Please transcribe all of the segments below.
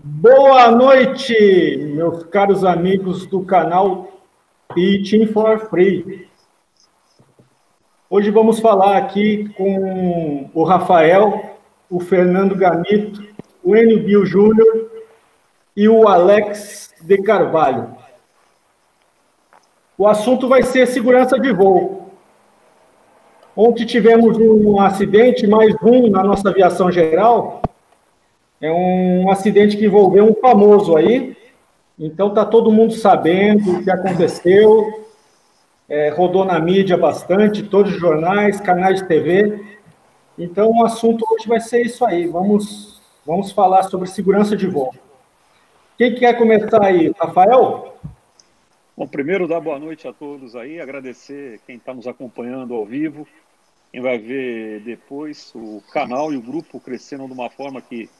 Boa noite, meus caros amigos do canal Teaching for Free. Hoje vamos falar aqui com o Rafael, o Fernando Gamito, o Enio Bio Júnior e o Alex de Carvalho. O assunto vai ser segurança de voo. Ontem tivemos um acidente, mais um na nossa aviação geral. É um acidente que envolveu um famoso aí. Então tá todo mundo sabendo o que aconteceu. É, rodou na mídia bastante, todos os jornais, canais de TV. Então o assunto hoje vai ser isso aí. Vamos, vamos falar sobre segurança de voo. Quem quer começar aí? Rafael? Bom, primeiro dar boa noite a todos aí, agradecer quem está nos acompanhando ao vivo, quem vai ver depois o canal e o grupo crescendo de uma forma que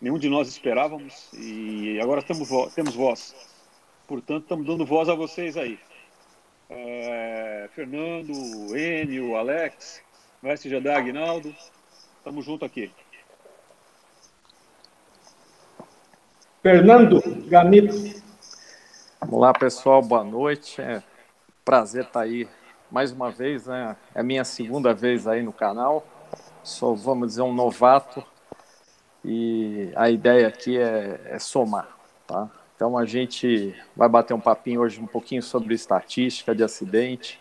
nenhum de nós esperávamos e agora temos, vo temos voz. Portanto, estamos dando voz a vocês aí. É, Fernando, Enio, Alex, Mestre Jedi, Aguinaldo, estamos junto aqui. Fernando Gamito. Olá, pessoal, boa noite. É prazer estar aí mais uma vez, né? É a minha segunda vez aí no canal. Sou, vamos dizer, um novato e a ideia aqui é, é somar, tá? Então a gente vai bater um papinho hoje um pouquinho sobre estatística de acidente,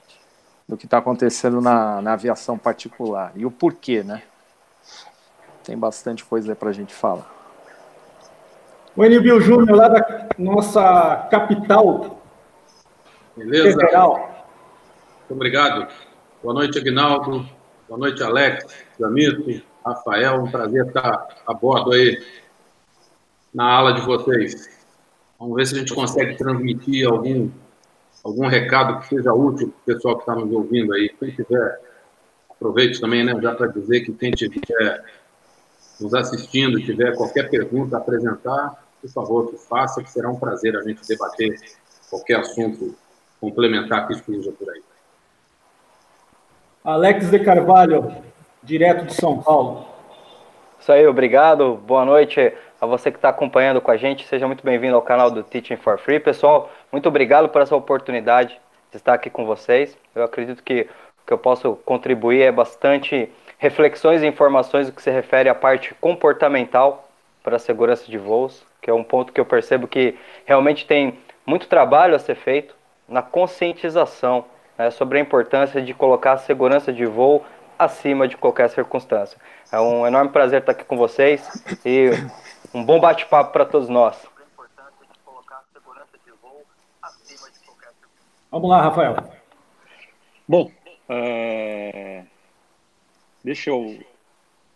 do que está acontecendo na, na aviação particular e o porquê, né? Tem bastante coisa aí para a gente falar. O Enilbio Júnior, lá da nossa capital Beleza? federal. Muito obrigado. Boa noite, Aguinaldo. Boa noite, Alex, Jamito, Rafael. Um prazer estar a bordo aí na aula de vocês. Vamos ver se a gente consegue transmitir algum, algum recado que seja útil para o pessoal que está nos ouvindo aí. Quem tiver, aproveite também, né, já para dizer que quem estiver nos assistindo, tiver qualquer pergunta a apresentar, por favor, que faça, que será um prazer a gente debater qualquer assunto complementar que esteja por aí. Alex de Carvalho, direto de São Paulo. Isso aí, obrigado. Boa noite a você que está acompanhando com a gente. Seja muito bem-vindo ao canal do Teaching for Free. Pessoal, muito obrigado por essa oportunidade de estar aqui com vocês. Eu acredito que o que eu posso contribuir é bastante reflexões e informações do que se refere à parte comportamental para a segurança de voos que é um ponto que eu percebo que realmente tem muito trabalho a ser feito na conscientização né, sobre a importância de colocar a segurança de voo acima de qualquer circunstância. É um enorme prazer estar aqui com vocês e um bom bate-papo para todos nós. Vamos lá, Rafael. Bom, é... deixa eu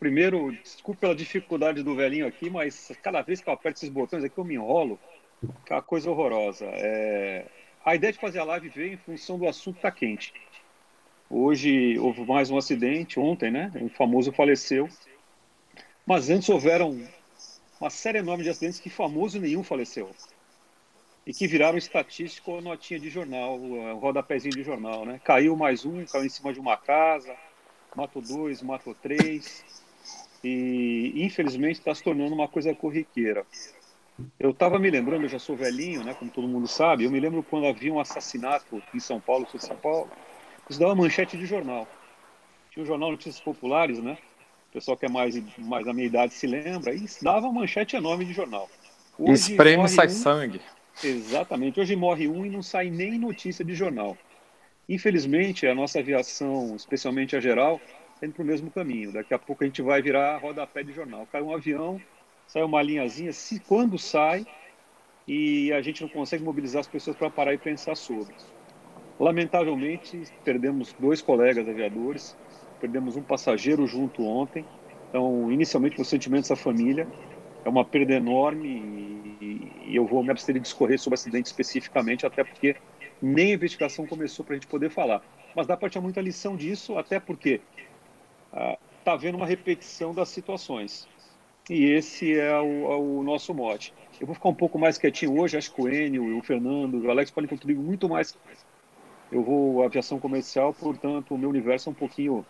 Primeiro, desculpe pela dificuldade do velhinho aqui, mas cada vez que eu aperto esses botões aqui eu me enrolo, que é uma coisa horrorosa. É... A ideia de fazer a live veio em função do assunto estar tá quente. Hoje houve mais um acidente, ontem, né? Um famoso faleceu. Mas antes houveram uma série enorme de acidentes que famoso nenhum faleceu. E que viraram estatística ou notinha de jornal, um rodapézinho de jornal, né? Caiu mais um, caiu em cima de uma casa, matou dois, matou três e infelizmente está se tornando uma coisa corriqueira. Eu estava me lembrando, eu já sou velhinho, né, como todo mundo sabe, eu me lembro quando havia um assassinato em São Paulo, São Paulo, isso dava manchete de jornal. Tinha o um jornal Notícias Populares, né? O pessoal que é mais, mais da minha idade se lembra, e dava manchete enorme de jornal. Hoje Espreme sai um, sangue. Exatamente. Hoje morre um e não sai nem notícia de jornal. Infelizmente, a nossa aviação, especialmente a geral, indo para o mesmo caminho. Daqui a pouco a gente vai virar rodapé de jornal. Cai um avião, sai uma linhazinha, se quando sai, e a gente não consegue mobilizar as pessoas para parar e pensar sobre. Lamentavelmente, perdemos dois colegas aviadores, perdemos um passageiro junto ontem. Então, inicialmente, o sentimento dessa família é uma perda enorme e, eu vou me abster de discorrer sobre o acidente especificamente, até porque nem a investigação começou para a gente poder falar. Mas dá para tirar muita lição disso, até porque está ah, havendo uma repetição das situações. E esse é o, é o, nosso mote. Eu vou ficar um pouco mais quietinho hoje, acho que o Enio, o Fernando, o Alex podem contribuir muito mais. Eu vou aviação comercial, portanto, o meu universo é um pouquinho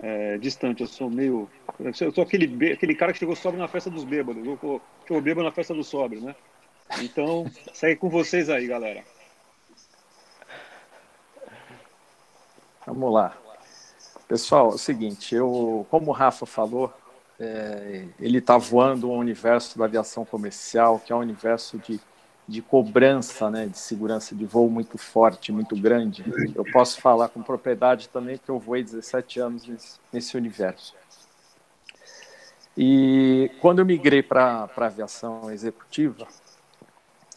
é, distante. Eu sou meio. Eu sou aquele, aquele cara que chegou sóbrio na festa dos bêbados. Eu chegou bêbado na festa do sóbrio, né? Então, segue com vocês aí, galera. Vamos lá. Pessoal, é o seguinte, eu, como o Rafa falou, é, ele está voando um universo da aviação comercial, que é um universo de, de cobrança, né, de segurança de voo muito forte, muito grande. Eu posso falar com propriedade também, porque eu voei 17 anos nesse, nesse universo. E quando eu migrei para a aviação executiva,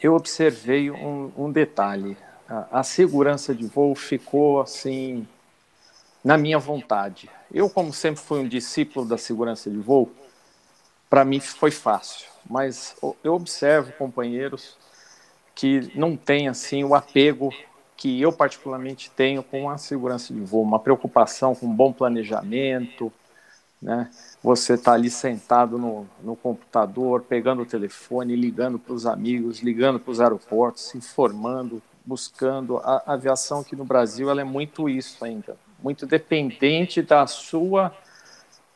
eu observei um, um detalhe. A, a segurança de voo ficou assim na minha vontade. Eu, como sempre fui um discípulo da segurança de voo, para mim foi fácil. Mas eu observo companheiros que não têm assim o apego que eu particularmente tenho com a segurança de voo, uma preocupação com um bom planejamento, né? Você está ali sentado no, no computador, pegando o telefone, ligando para os amigos, ligando para os aeroportos, se informando, buscando. A, a aviação aqui no Brasil ela é muito isso ainda muito dependente da sua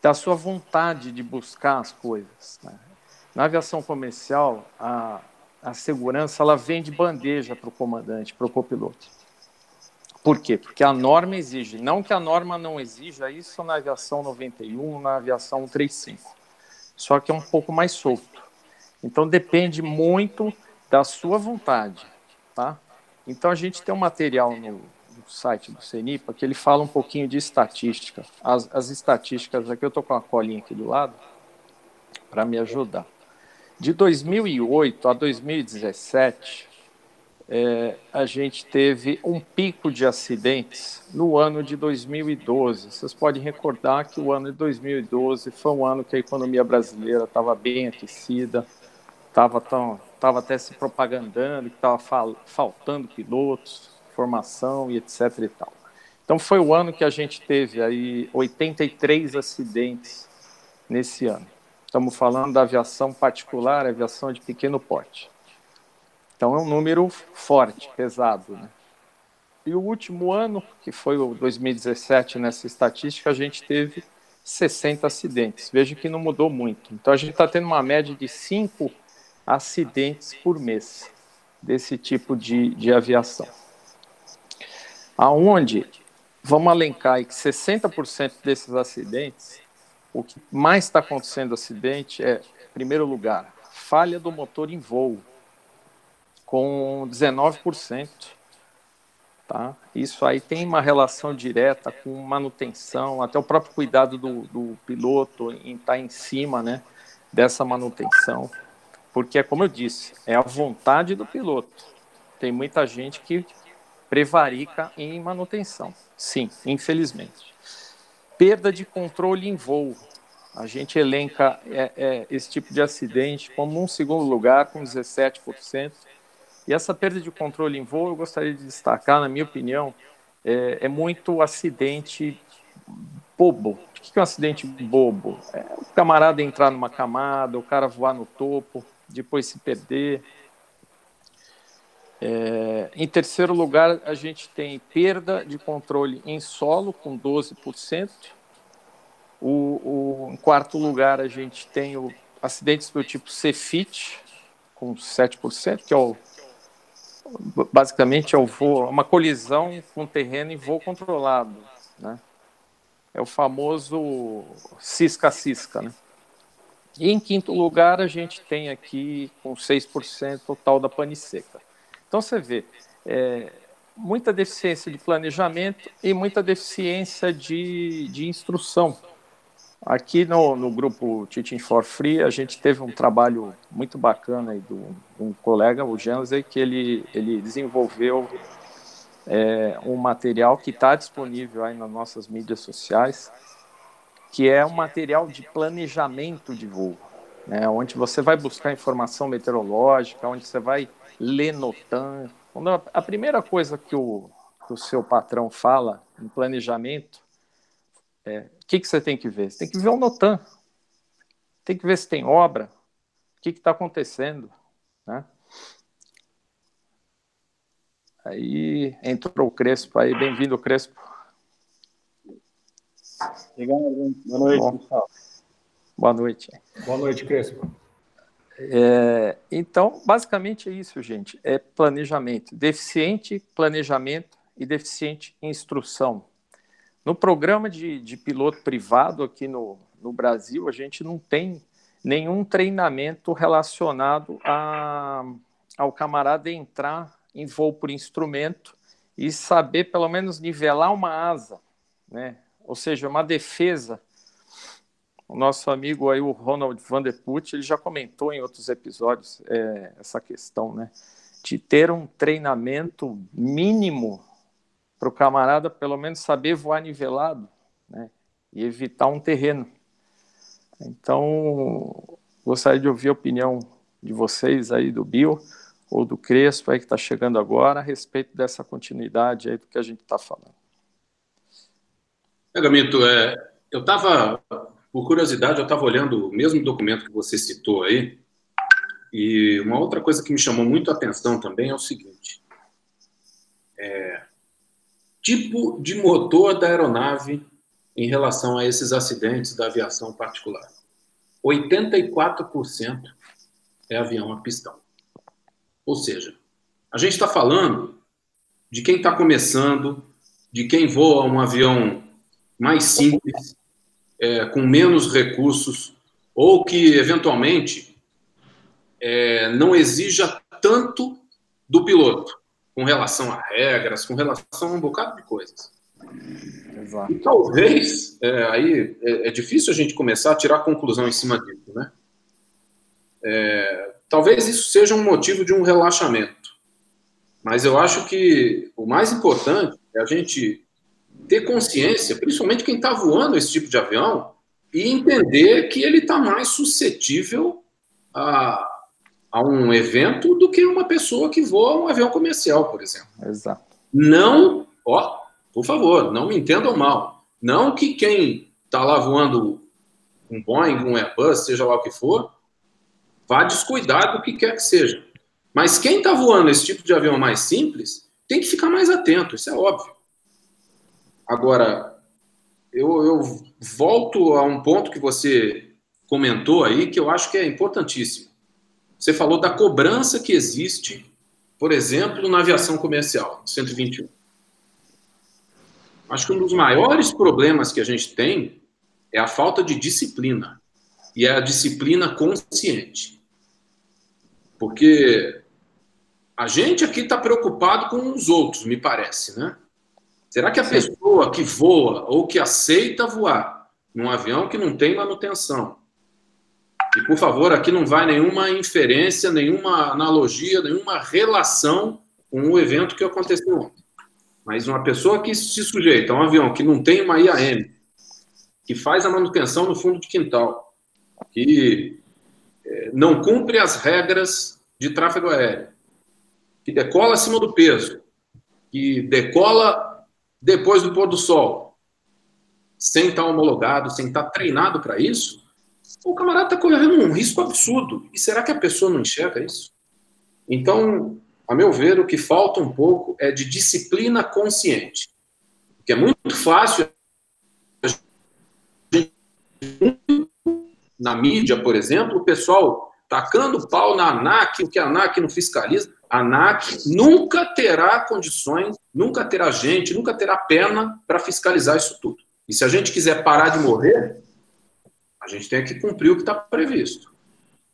da sua vontade de buscar as coisas. Né? Na aviação comercial, a, a segurança ela vem de bandeja para o comandante, para o copiloto. Por quê? Porque a norma exige. Não que a norma não exija isso na aviação 91, na aviação 135. Só que é um pouco mais solto. Então depende muito da sua vontade, tá? Então a gente tem um material no, site do CENIPA que ele fala um pouquinho de estatística. As, as estatísticas aqui, eu estou com a colinha aqui do lado para me ajudar. De 2008 a 2017, é, a gente teve um pico de acidentes no ano de 2012. Vocês podem recordar que o ano de 2012 foi um ano que a economia brasileira estava bem aquecida, estava tava até se propagandando que estava fal, faltando pilotos, formação e etc e tal. Então foi o ano que a gente teve aí 83 acidentes nesse ano. Estamos falando da aviação particular, aviação de pequeno porte. Então é um número forte, pesado, né? E o último ano, que foi o 2017 nessa estatística, a gente teve 60 acidentes. Veja que não mudou muito. Então a gente está tendo uma média de 5 acidentes por mês desse tipo de, de aviação aonde vamos alencar que 60% desses acidentes, o que mais está acontecendo acidente é, em primeiro lugar, falha do motor em voo, com 19%. Tá? Isso aí tem uma relação direta com manutenção, até o próprio cuidado do, do piloto em estar tá em cima né, dessa manutenção. Porque, é como eu disse, é a vontade do piloto. Tem muita gente que prevarica em manutenção. Sim, infelizmente. Perda de controle em voo. A gente elenca é, é, esse tipo de acidente como um segundo lugar, com 17%. E essa perda de controle em voo, eu gostaria de destacar, na minha opinião, é, é muito acidente bobo. O que é um acidente bobo? É o camarada entrar numa camada, o cara voar no topo, depois se perder, é, em terceiro lugar, a gente tem perda de controle em solo, com 12%. O, o, em quarto lugar, a gente tem o acidentes do tipo CFIT, com 7%, que é o, basicamente é o voo, uma colisão com terreno em voo controlado. Né? É o famoso cisca-cisca. Né? E em quinto lugar, a gente tem aqui com 6% o tal da pane seca. Então você vê é, muita deficiência de planejamento e muita deficiência de, de instrução. Aqui no, no grupo Teaching for Free, a gente teve um trabalho muito bacana aí do um colega, o Jansley, que ele, ele desenvolveu é, um material que está disponível aí nas nossas mídias sociais, que é um material de planejamento de voo, né, onde você vai buscar informação meteorológica, onde você vai lê Notan. A primeira coisa que o, que o seu patrão fala em planejamento é o que, que você tem que ver? Você tem que ver o Notan. Tem que ver se tem obra, o que está acontecendo. Né? Aí entrou o Crespo aí, bem-vindo, Crespo. Obrigado, boa noite, pessoal. Boa noite. Boa noite, Crespo. É, então, basicamente é isso, gente. É planejamento. Deficiente planejamento e deficiente instrução. No programa de, de piloto privado aqui no, no Brasil, a gente não tem nenhum treinamento relacionado a, ao camarada entrar em voo por instrumento e saber pelo menos nivelar uma asa, né? ou seja, uma defesa. O nosso amigo aí, o Ronald Van Der Put, ele já comentou em outros episódios é, essa questão, né? De ter um treinamento mínimo para o camarada pelo menos saber voar nivelado, né? E evitar um terreno. Então, gostaria de ouvir a opinião de vocês aí do Bill ou do Crespo aí que está chegando agora a respeito dessa continuidade aí do que a gente está falando. Gamito, é, eu estava, por curiosidade, eu estava olhando o mesmo documento que você citou aí, e uma outra coisa que me chamou muito a atenção também é o seguinte: é, tipo de motor da aeronave em relação a esses acidentes da aviação particular. 84% é avião a pistão. Ou seja, a gente está falando de quem está começando, de quem voa um avião mais simples, é, com menos recursos, ou que eventualmente é, não exija tanto do piloto com relação a regras, com relação a um bocado de coisas. Exato. E talvez, é, aí é, é, difícil a gente começar a tirar conclusão em cima disso, né? É, talvez isso seja um motivo de um relaxamento. Mas eu acho que o mais importante é a gente ter consciência, principalmente quem está voando esse tipo de avião, e entender que ele está mais suscetível a, a um evento do que uma pessoa que voa um avião comercial, por exemplo. Exato. Não, ó, por favor, não me entendam mal. Não que quem está lá voando um Boeing, um Airbus, seja lá o que for, vá descuidar do que quer que seja. Mas quem está voando esse tipo de avião mais simples tem que ficar mais atento, isso é óbvio. Agora, eu, eu volto a um ponto que você comentou aí, que eu acho que é importantíssimo. Você falou da cobrança que existe, por exemplo, na aviação comercial, 121. Acho que um dos maiores problemas que a gente tem é a falta de disciplina. E é a disciplina consciente. Porque a gente aqui está preocupado com os outros, me parece, né? Será que a pessoa que voa ou que aceita voar num avião que não tem manutenção, e por favor, aqui não vai nenhuma inferência, nenhuma analogia, nenhuma relação com o evento que aconteceu ontem. Mas uma pessoa que se sujeita a um avião que não tem uma IAM, que faz a manutenção no fundo de quintal, que é, não cumpre as regras de tráfego aéreo, que decola acima do peso, que decola depois do pôr do sol, sem estar homologado, sem estar treinado para isso, o camarada está correndo um risco absurdo. E será que a pessoa não enxerga isso? Então, a meu ver, o que falta um pouco é de disciplina consciente. Porque é muito fácil na mídia, por exemplo, o pessoal tacando pau na ANAC, o que a ANAC não fiscaliza. A ANAC nunca terá condições, nunca terá gente, nunca terá pena para fiscalizar isso tudo. E se a gente quiser parar de morrer, a gente tem que cumprir o que está previsto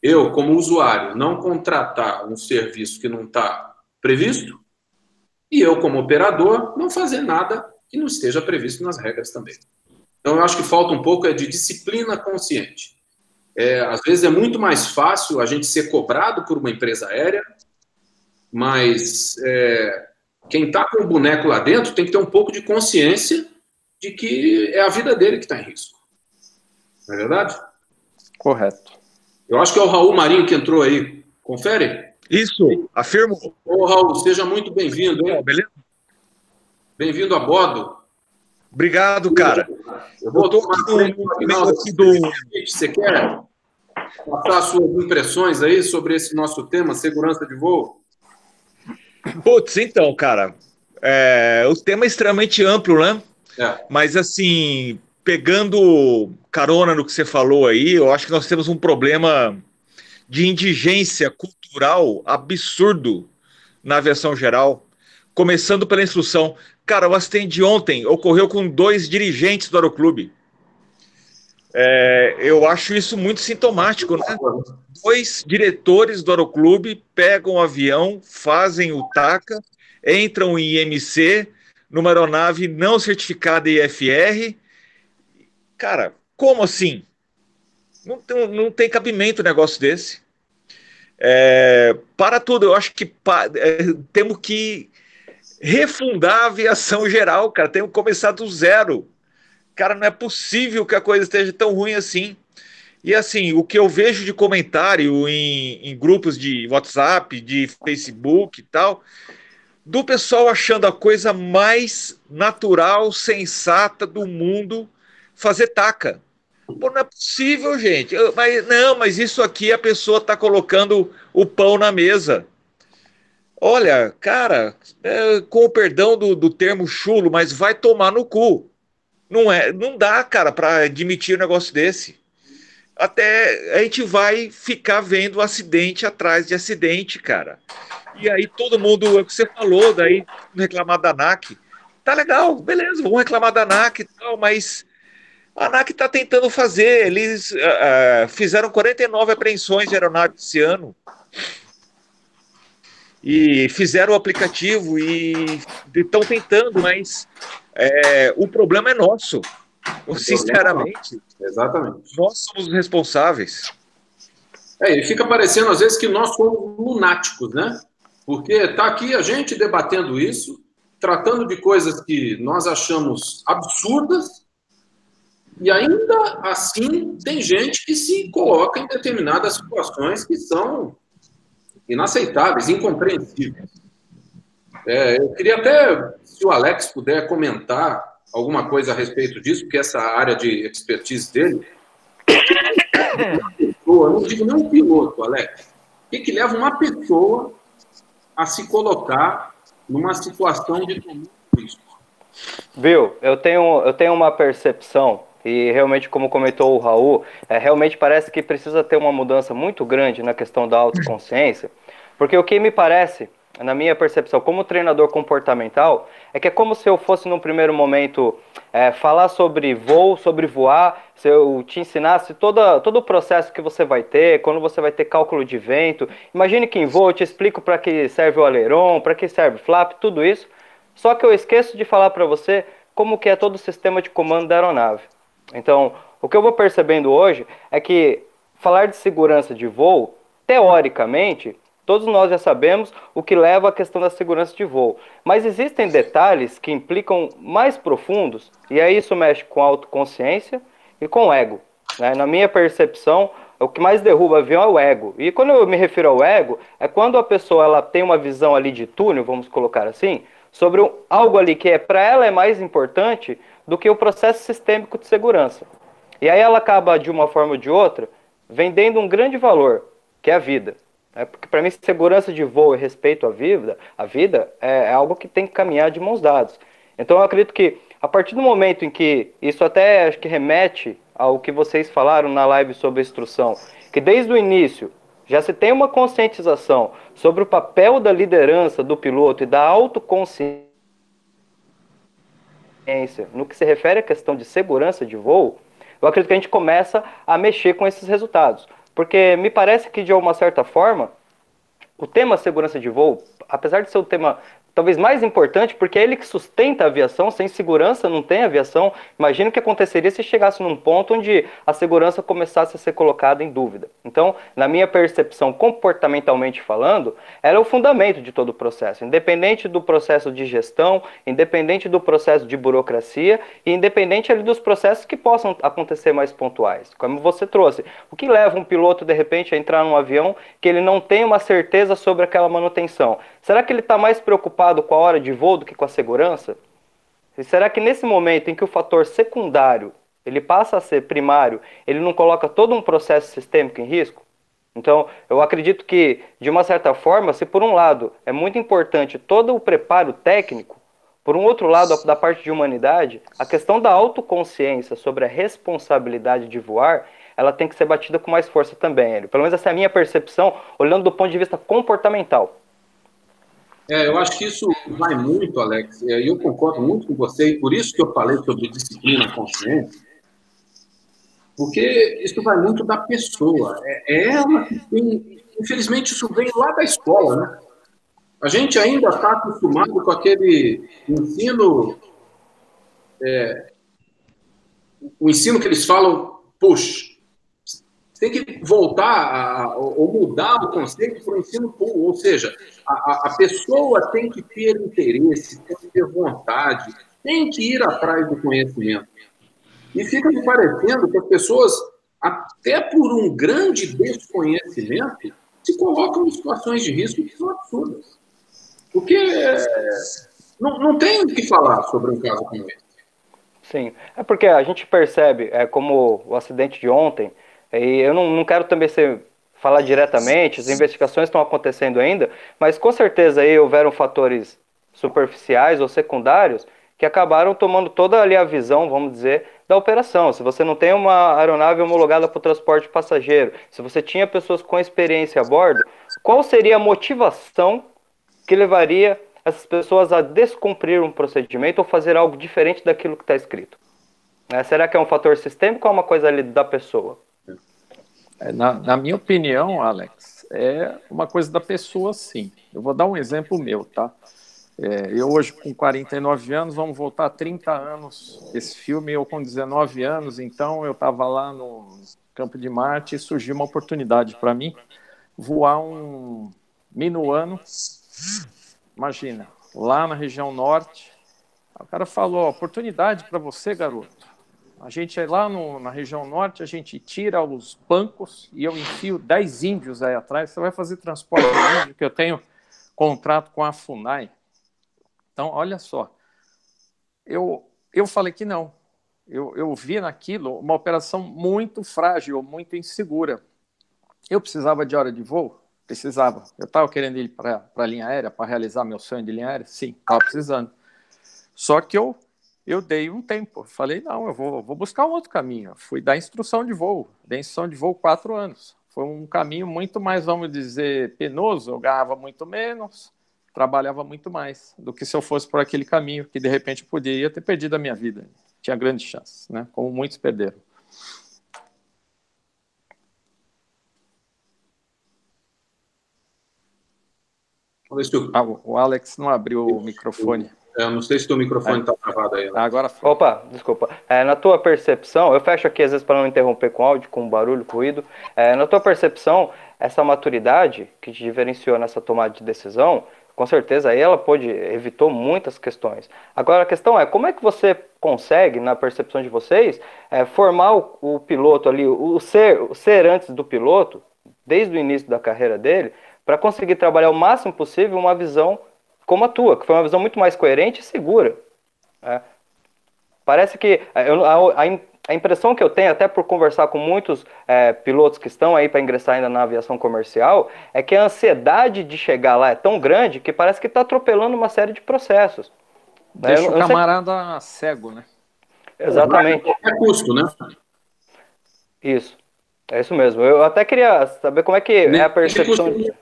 eu, como usuário, não contratar um serviço que não está previsto, e eu, como operador, não fazer nada que não esteja previsto nas regras também. Então, eu acho que falta um pouco é de disciplina consciente. É, às vezes é muito mais fácil a gente ser cobrado por uma empresa aérea, mas é, quem está com o boneco lá dentro tem que ter um pouco de consciência de que é a vida dele que está em risco. Não é verdade? Correto. Eu acho que é o Raul Marinho que entrou aí. Confere? Isso, afirmo. Ô, Raul, seja muito bem-vindo. Beleza? Bem-vindo a bordo. Obrigado, cara. Eu vou tomar no aqui do... Você quer passar suas impressões aí sobre esse nosso tema, segurança de voo? Putz, então, cara, é, o tema é extremamente amplo, né? É. Mas, assim, pegando carona no que você falou aí, eu acho que nós temos um problema de indigência cultural absurdo na aviação geral, começando pela instrução. Cara, o acidente de ontem ocorreu com dois dirigentes do aeroclube. É, eu acho isso muito sintomático, né? Dois diretores do aeroclube pegam o avião, fazem o TACA, entram em IMC, numa aeronave não certificada IFR. Cara, como assim? Não tem, não tem cabimento um negócio desse. É, para tudo, eu acho que pa, é, temos que refundar a aviação geral, cara. Temos que começar do zero. Cara, não é possível que a coisa esteja tão ruim assim. E assim, o que eu vejo de comentário em, em grupos de WhatsApp, de Facebook e tal, do pessoal achando a coisa mais natural, sensata do mundo fazer taca. Pô, não é possível, gente. Eu, mas, não, mas isso aqui a pessoa está colocando o pão na mesa. Olha, cara, é, com o perdão do, do termo chulo, mas vai tomar no cu. Não é, não dá, cara, para admitir um negócio desse. Até a gente vai ficar vendo acidente atrás de acidente, cara. E aí todo mundo, é o que você falou, daí reclamar da ANAC. Tá legal, beleza, vamos reclamar da ANAC e tal, mas a ANAC está tentando fazer. Eles uh, fizeram 49 apreensões de aeronaves esse ano. E fizeram o aplicativo e estão tentando, mas é, o problema é nosso. O Sinceramente. É Exatamente. Nós somos os responsáveis. É, e fica parecendo às vezes que nós somos lunáticos, né? Porque está aqui a gente debatendo isso, tratando de coisas que nós achamos absurdas, e ainda assim, tem gente que se coloca em determinadas situações que são inaceitáveis, incompreensíveis. É, eu queria até, se o Alex puder comentar alguma coisa a respeito disso, porque essa área de expertise dele. Eu não digo nem um piloto, Alex. O que, que leva uma pessoa a se colocar numa situação de risco? Viu, eu tenho, eu tenho uma percepção e realmente, como comentou o Raul, é, realmente parece que precisa ter uma mudança muito grande na questão da autoconsciência, porque o que me parece, na minha percepção, como treinador comportamental, é que é como se eu fosse, num primeiro momento, é, falar sobre voo, sobre voar, se eu te ensinasse toda, todo o processo que você vai ter, quando você vai ter cálculo de vento. Imagine que em voo eu te explico para que serve o aileron, para que serve o flap, tudo isso. Só que eu esqueço de falar para você como que é todo o sistema de comando da aeronave. Então, o que eu vou percebendo hoje é que falar de segurança de voo, teoricamente, todos nós já sabemos o que leva à questão da segurança de voo. Mas existem detalhes que implicam mais profundos, e aí isso mexe com a autoconsciência e com o ego. Né? Na minha percepção, o que mais derruba avião é o ego. E quando eu me refiro ao ego, é quando a pessoa ela tem uma visão ali de túnel, vamos colocar assim, sobre algo ali que é para ela é mais importante do que o processo sistêmico de segurança. E aí ela acaba, de uma forma ou de outra, vendendo um grande valor, que é a vida. É porque para mim segurança de voo e respeito à vida, a vida é, é algo que tem que caminhar de mãos dadas. Então eu acredito que a partir do momento em que isso até acho que remete ao que vocês falaram na live sobre instrução, que desde o início já se tem uma conscientização sobre o papel da liderança do piloto e da autoconsciência no que se refere à questão de segurança de voo, eu acredito que a gente começa a mexer com esses resultados. Porque me parece que, de uma certa forma, o tema segurança de voo, apesar de ser o tema talvez mais importante, porque é ele que sustenta a aviação, sem segurança não tem aviação. Imagina o que aconteceria se chegasse num ponto onde a segurança começasse a ser colocada em dúvida. Então, na minha percepção, comportamentalmente falando, ela é o fundamento de todo o processo, independente do processo de gestão, independente do processo de burocracia e independente ali dos processos que possam acontecer mais pontuais. Como você trouxe, o que leva um piloto de repente a entrar num avião que ele não tem uma certeza sobre aquela manutenção? Será que ele está mais preocupado com a hora de voo do que com a segurança? E será que nesse momento em que o fator secundário ele passa a ser primário, ele não coloca todo um processo sistêmico em risco? Então, eu acredito que, de uma certa forma, se por um lado é muito importante todo o preparo técnico, Por um outro lado, da parte de humanidade, a questão da autoconsciência sobre a responsabilidade de voar, ela tem que ser batida com mais força também. Pelo menos essa é a minha percepção, olhando do ponto de vista comportamental. É, eu acho que isso vai muito, Alex, e eu concordo muito com você, e por isso que eu falei sobre disciplina consciente, porque isso vai muito da pessoa. É, é ela que tem. Infelizmente, isso vem lá da escola, né? A gente ainda está acostumado com aquele ensino. É, o ensino que eles falam push, tem que voltar a, ou mudar o conceito para o ensino pull, ou seja, a, a, pessoa tem que ter interesse, tem que ter vontade, tem que ir atrás do conhecimento. E fica me parecendo que as pessoas, até por um grande desconhecimento, se colocam em situações de risco que são absurdas. Porque não, não tem o que falar sobre um caso como esse. Sim, é porque a gente percebe, é, como o acidente de ontem, e eu não, não quero também ser, falar diretamente, as investigações estão acontecendo ainda, mas com certeza aí houveram fatores superficiais ou secundários que acabaram tomando toda ali a visão, vamos dizer, da operação. Se você não tem uma aeronave homologada para o transporte passageiro, se você tinha pessoas com experiência a bordo, qual seria a motivação que levaria essas pessoas a descumprir um procedimento ou fazer algo diferente daquilo que está escrito? Será que é um fator sistêmico ou é uma coisa ali da pessoa? É, na, na, minha opinião, Alex, é uma coisa da pessoa, sim. Eu vou dar um exemplo meu, tá? É, eu hoje com 49 anos, vamos voltar 30 anos. Esse filme eu com 19 anos, então eu estava lá no Campo de Marte e surgiu uma oportunidade para mim voar um minuano. Imagina, lá na região norte. O cara falou: oportunidade para você, garoto. A gente é lá no, na região norte, a gente tira os bancos e eu enfio 10 índios aí atrás. Você vai fazer transporte índio, que eu tenho contrato com a FUNAI. Então, olha só. Eu, eu falei que não. Eu, eu vi naquilo uma operação muito frágil, muito insegura. Eu precisava de hora de voo? Precisava. Eu estava querendo ir para a linha aérea para realizar meu sonho de linha aérea? Sim, estava precisando. Só que eu eu dei um tempo. Falei, não, eu vou, vou buscar um outro caminho. Fui dar instrução de voo. Dei instrução de voo quatro anos. Foi um caminho muito mais, vamos dizer, penoso. Eu ganhava muito menos, trabalhava muito mais do que se eu fosse por aquele caminho que de repente eu poderia ter perdido a minha vida. Tinha grandes chances, né? Como muitos perderam. Ah, o Alex não abriu o microfone. Eu não sei se o microfone está é. travado aí. Né? Agora foi. Opa, desculpa. É, na tua percepção, eu fecho aqui às vezes para não interromper com áudio, com barulho, com ruído. É, na tua percepção, essa maturidade que te diferenciou nessa tomada de decisão, com certeza aí ela pode evitou muitas questões. Agora a questão é como é que você consegue, na percepção de vocês, é, formar o, o, piloto ali, o ser, o ser antes do piloto, desde o início da carreira dele, para conseguir trabalhar o máximo possível uma visão como a tua, que foi uma visão muito mais coerente e segura. Né? Parece que é, eu, a, a, impressão que eu tenho, até por conversar com muitos é, pilotos que estão aí para ingressar ainda na aviação comercial, é que a ansiedade de chegar lá é tão grande que parece que está atropelando uma série de processos. Né? Deixa o camarada sei... cego, né? Exatamente. É custo, né? Isso. É isso mesmo. Eu até queria saber como é que Nem, é a percepção. De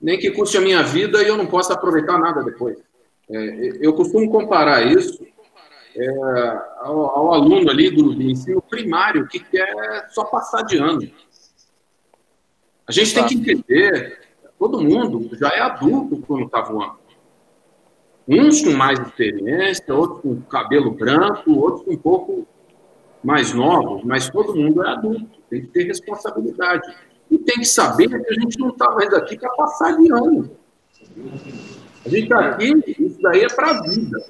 nem que custe a minha vida e eu não possa aproveitar nada depois. É, eu costumo comparar isso é, ao, ao, aluno ali do, do, ensino primário que quer só passar de ano. A gente tem que entender, todo mundo já é adulto quando está voando. Uns com mais experiência, outros com cabelo branco, outros um pouco mais novos, mas todo mundo é adulto, tem que ter responsabilidade. E tem que saber que a gente não está mais aqui para passar de ano. A gente está aqui, isso daí é para a vida.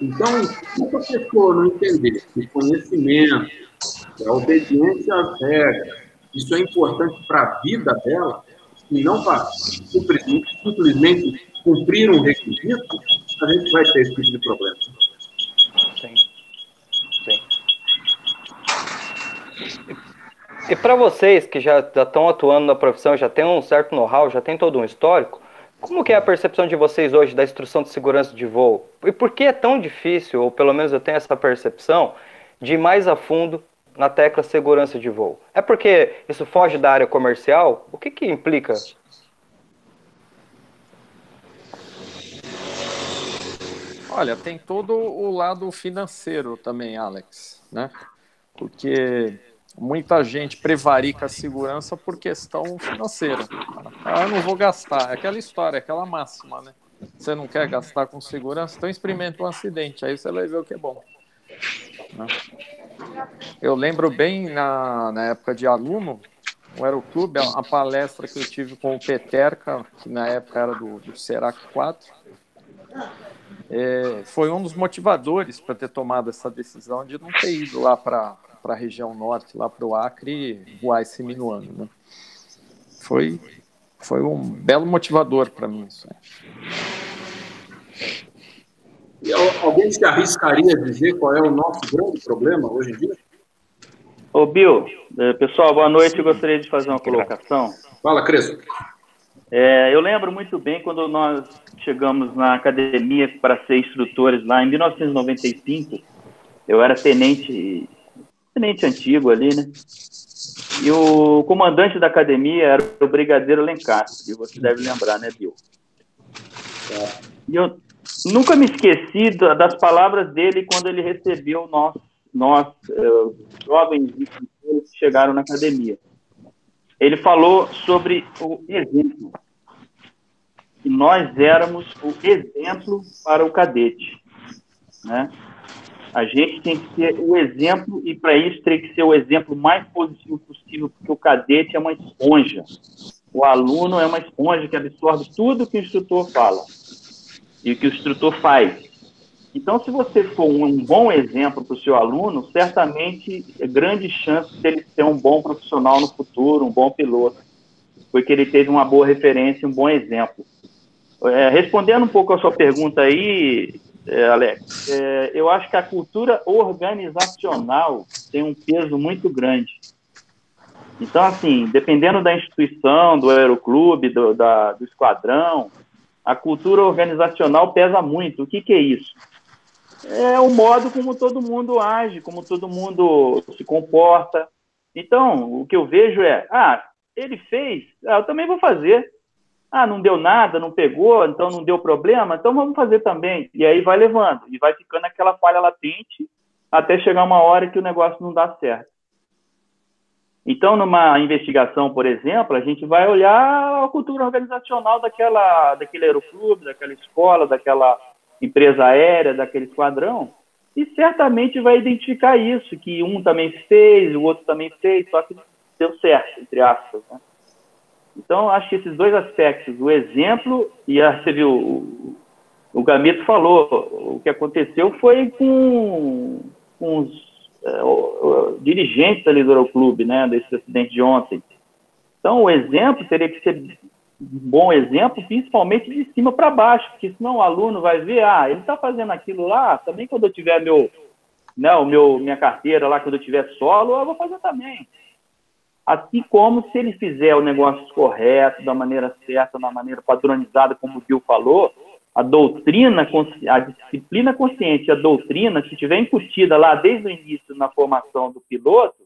Então, se a pessoa não entender que conhecimento, a obediência às regras, isso é importante para a vida dela, e não para simplesmente cumprir um requisito, a gente vai ter esse tipo de problema. E para vocês que já estão atuando na profissão, já tem um certo know-how, já tem todo um histórico, Como que é a percepção de vocês hoje da instrução de segurança de voo? E por que é tão difícil, ou pelo menos eu tenho essa percepção, de ir mais a fundo na tecla segurança de voo? É porque isso foge da área comercial? O que que implica? Olha, tem todo o lado financeiro também, Alex, né? Porque muita gente prevarica a segurança por questão financeira. Ah, eu não vou gastar. É aquela história, aquela máxima, né? Você não quer gastar com segurança, então experimenta um acidente, aí você vai ver o que é bom. Né? Eu lembro bem na, na época de aluno, o Aeroclube, a, a palestra que eu tive com o Peterca, que na época era do, do Serac 4, é, foi um dos motivadores para ter tomado essa decisão de não ter ido lá para para a região norte, lá para o Acre, voar esse minuano. Né? Foi, foi um belo motivador para mim isso. E alguém se arriscaria a dizer qual é o nosso grande problema hoje em dia? Ô, Bill, eh, pessoal, boa noite. Eu gostaria de fazer uma colocação. Fala, Crespo. É, eu lembro muito bem quando nós chegamos na academia para ser instrutores lá em 1995. Eu era tenente tenente antigo ali, né? E o comandante da academia era o Brigadeiro Lencastre, que você deve lembrar, né, Bill? E eu nunca me esqueci das palavras dele quando ele recebeu nós, nós uh, jovens que chegaram na academia. Ele falou sobre o exemplo. E nós éramos o exemplo para o cadete, né? A gente tem que ser o exemplo, e para isso tem que ser o exemplo mais positivo possível, porque o cadete é uma esponja. O aluno é uma esponja que absorve tudo que o instrutor fala e que o instrutor faz. Então, se você for um bom exemplo para o seu aluno, certamente é grande chance dele ser um bom profissional no futuro, um bom piloto, porque ele teve uma boa referência, um bom exemplo. É, respondendo um pouco a sua pergunta aí, é, Alex, é, eu acho que a cultura organizacional tem um peso muito grande. Então, assim, dependendo da instituição, do aeroclube, do, da, do esquadrão, a cultura organizacional pesa muito. O que, que é isso? É o modo como todo mundo age, como todo mundo se comporta. Então, o que eu vejo é, ah, ele fez, ah, eu também vou fazer. Ah, não deu nada, não pegou, então não deu problema, então vamos fazer também. E aí vai levando, e vai ficando aquela falha latente até chegar uma hora que o negócio não dá certo. Então, numa investigação, por exemplo, a gente vai olhar a cultura organizacional daquela, daquele aeroclube, daquela escola, daquela empresa aérea, daquele esquadrão, e certamente vai identificar isso, que um também fez, o outro também fez, só que deu certo, entre aspas. Né? Então, acho que esses dois aspectos, o exemplo e a, você viu, o, o Gamito falou, o que aconteceu foi com, com os é, o, o, dirigentes ali do Aeroclube, né, desse acidente de ontem. Então, o exemplo teria que ser um bom exemplo, principalmente de cima para baixo, porque senão o aluno vai ver, ah, ele está fazendo aquilo lá, também quando eu tiver meu, né, o meu, minha carteira lá, quando eu tiver solo, eu vou fazer também. Assim como se ele fizer o negócio correto, da maneira certa, da maneira padronizada, como o Bill falou, a doutrina, a disciplina consciente, a doutrina, se estiver incutida lá desde o início na formação do piloto,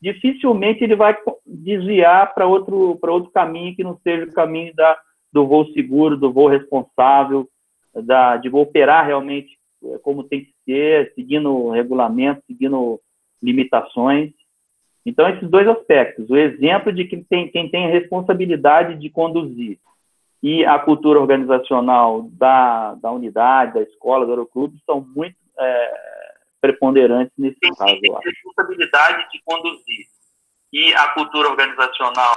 dificilmente ele vai desviar para outro, outro caminho que não seja o caminho da, do voo seguro, do voo responsável, da, de operar realmente eh, como tem que ser, seguindo o regulamento, seguindo limitações. Então, esses dois aspectos, o exemplo de quem tem, quem tem a responsabilidade de conduzir e a cultura organizacional da, da unidade, da escola, do aeroclube, são muito é, preponderantes nesse quem caso. Quem tem a responsabilidade de conduzir e a cultura organizacional.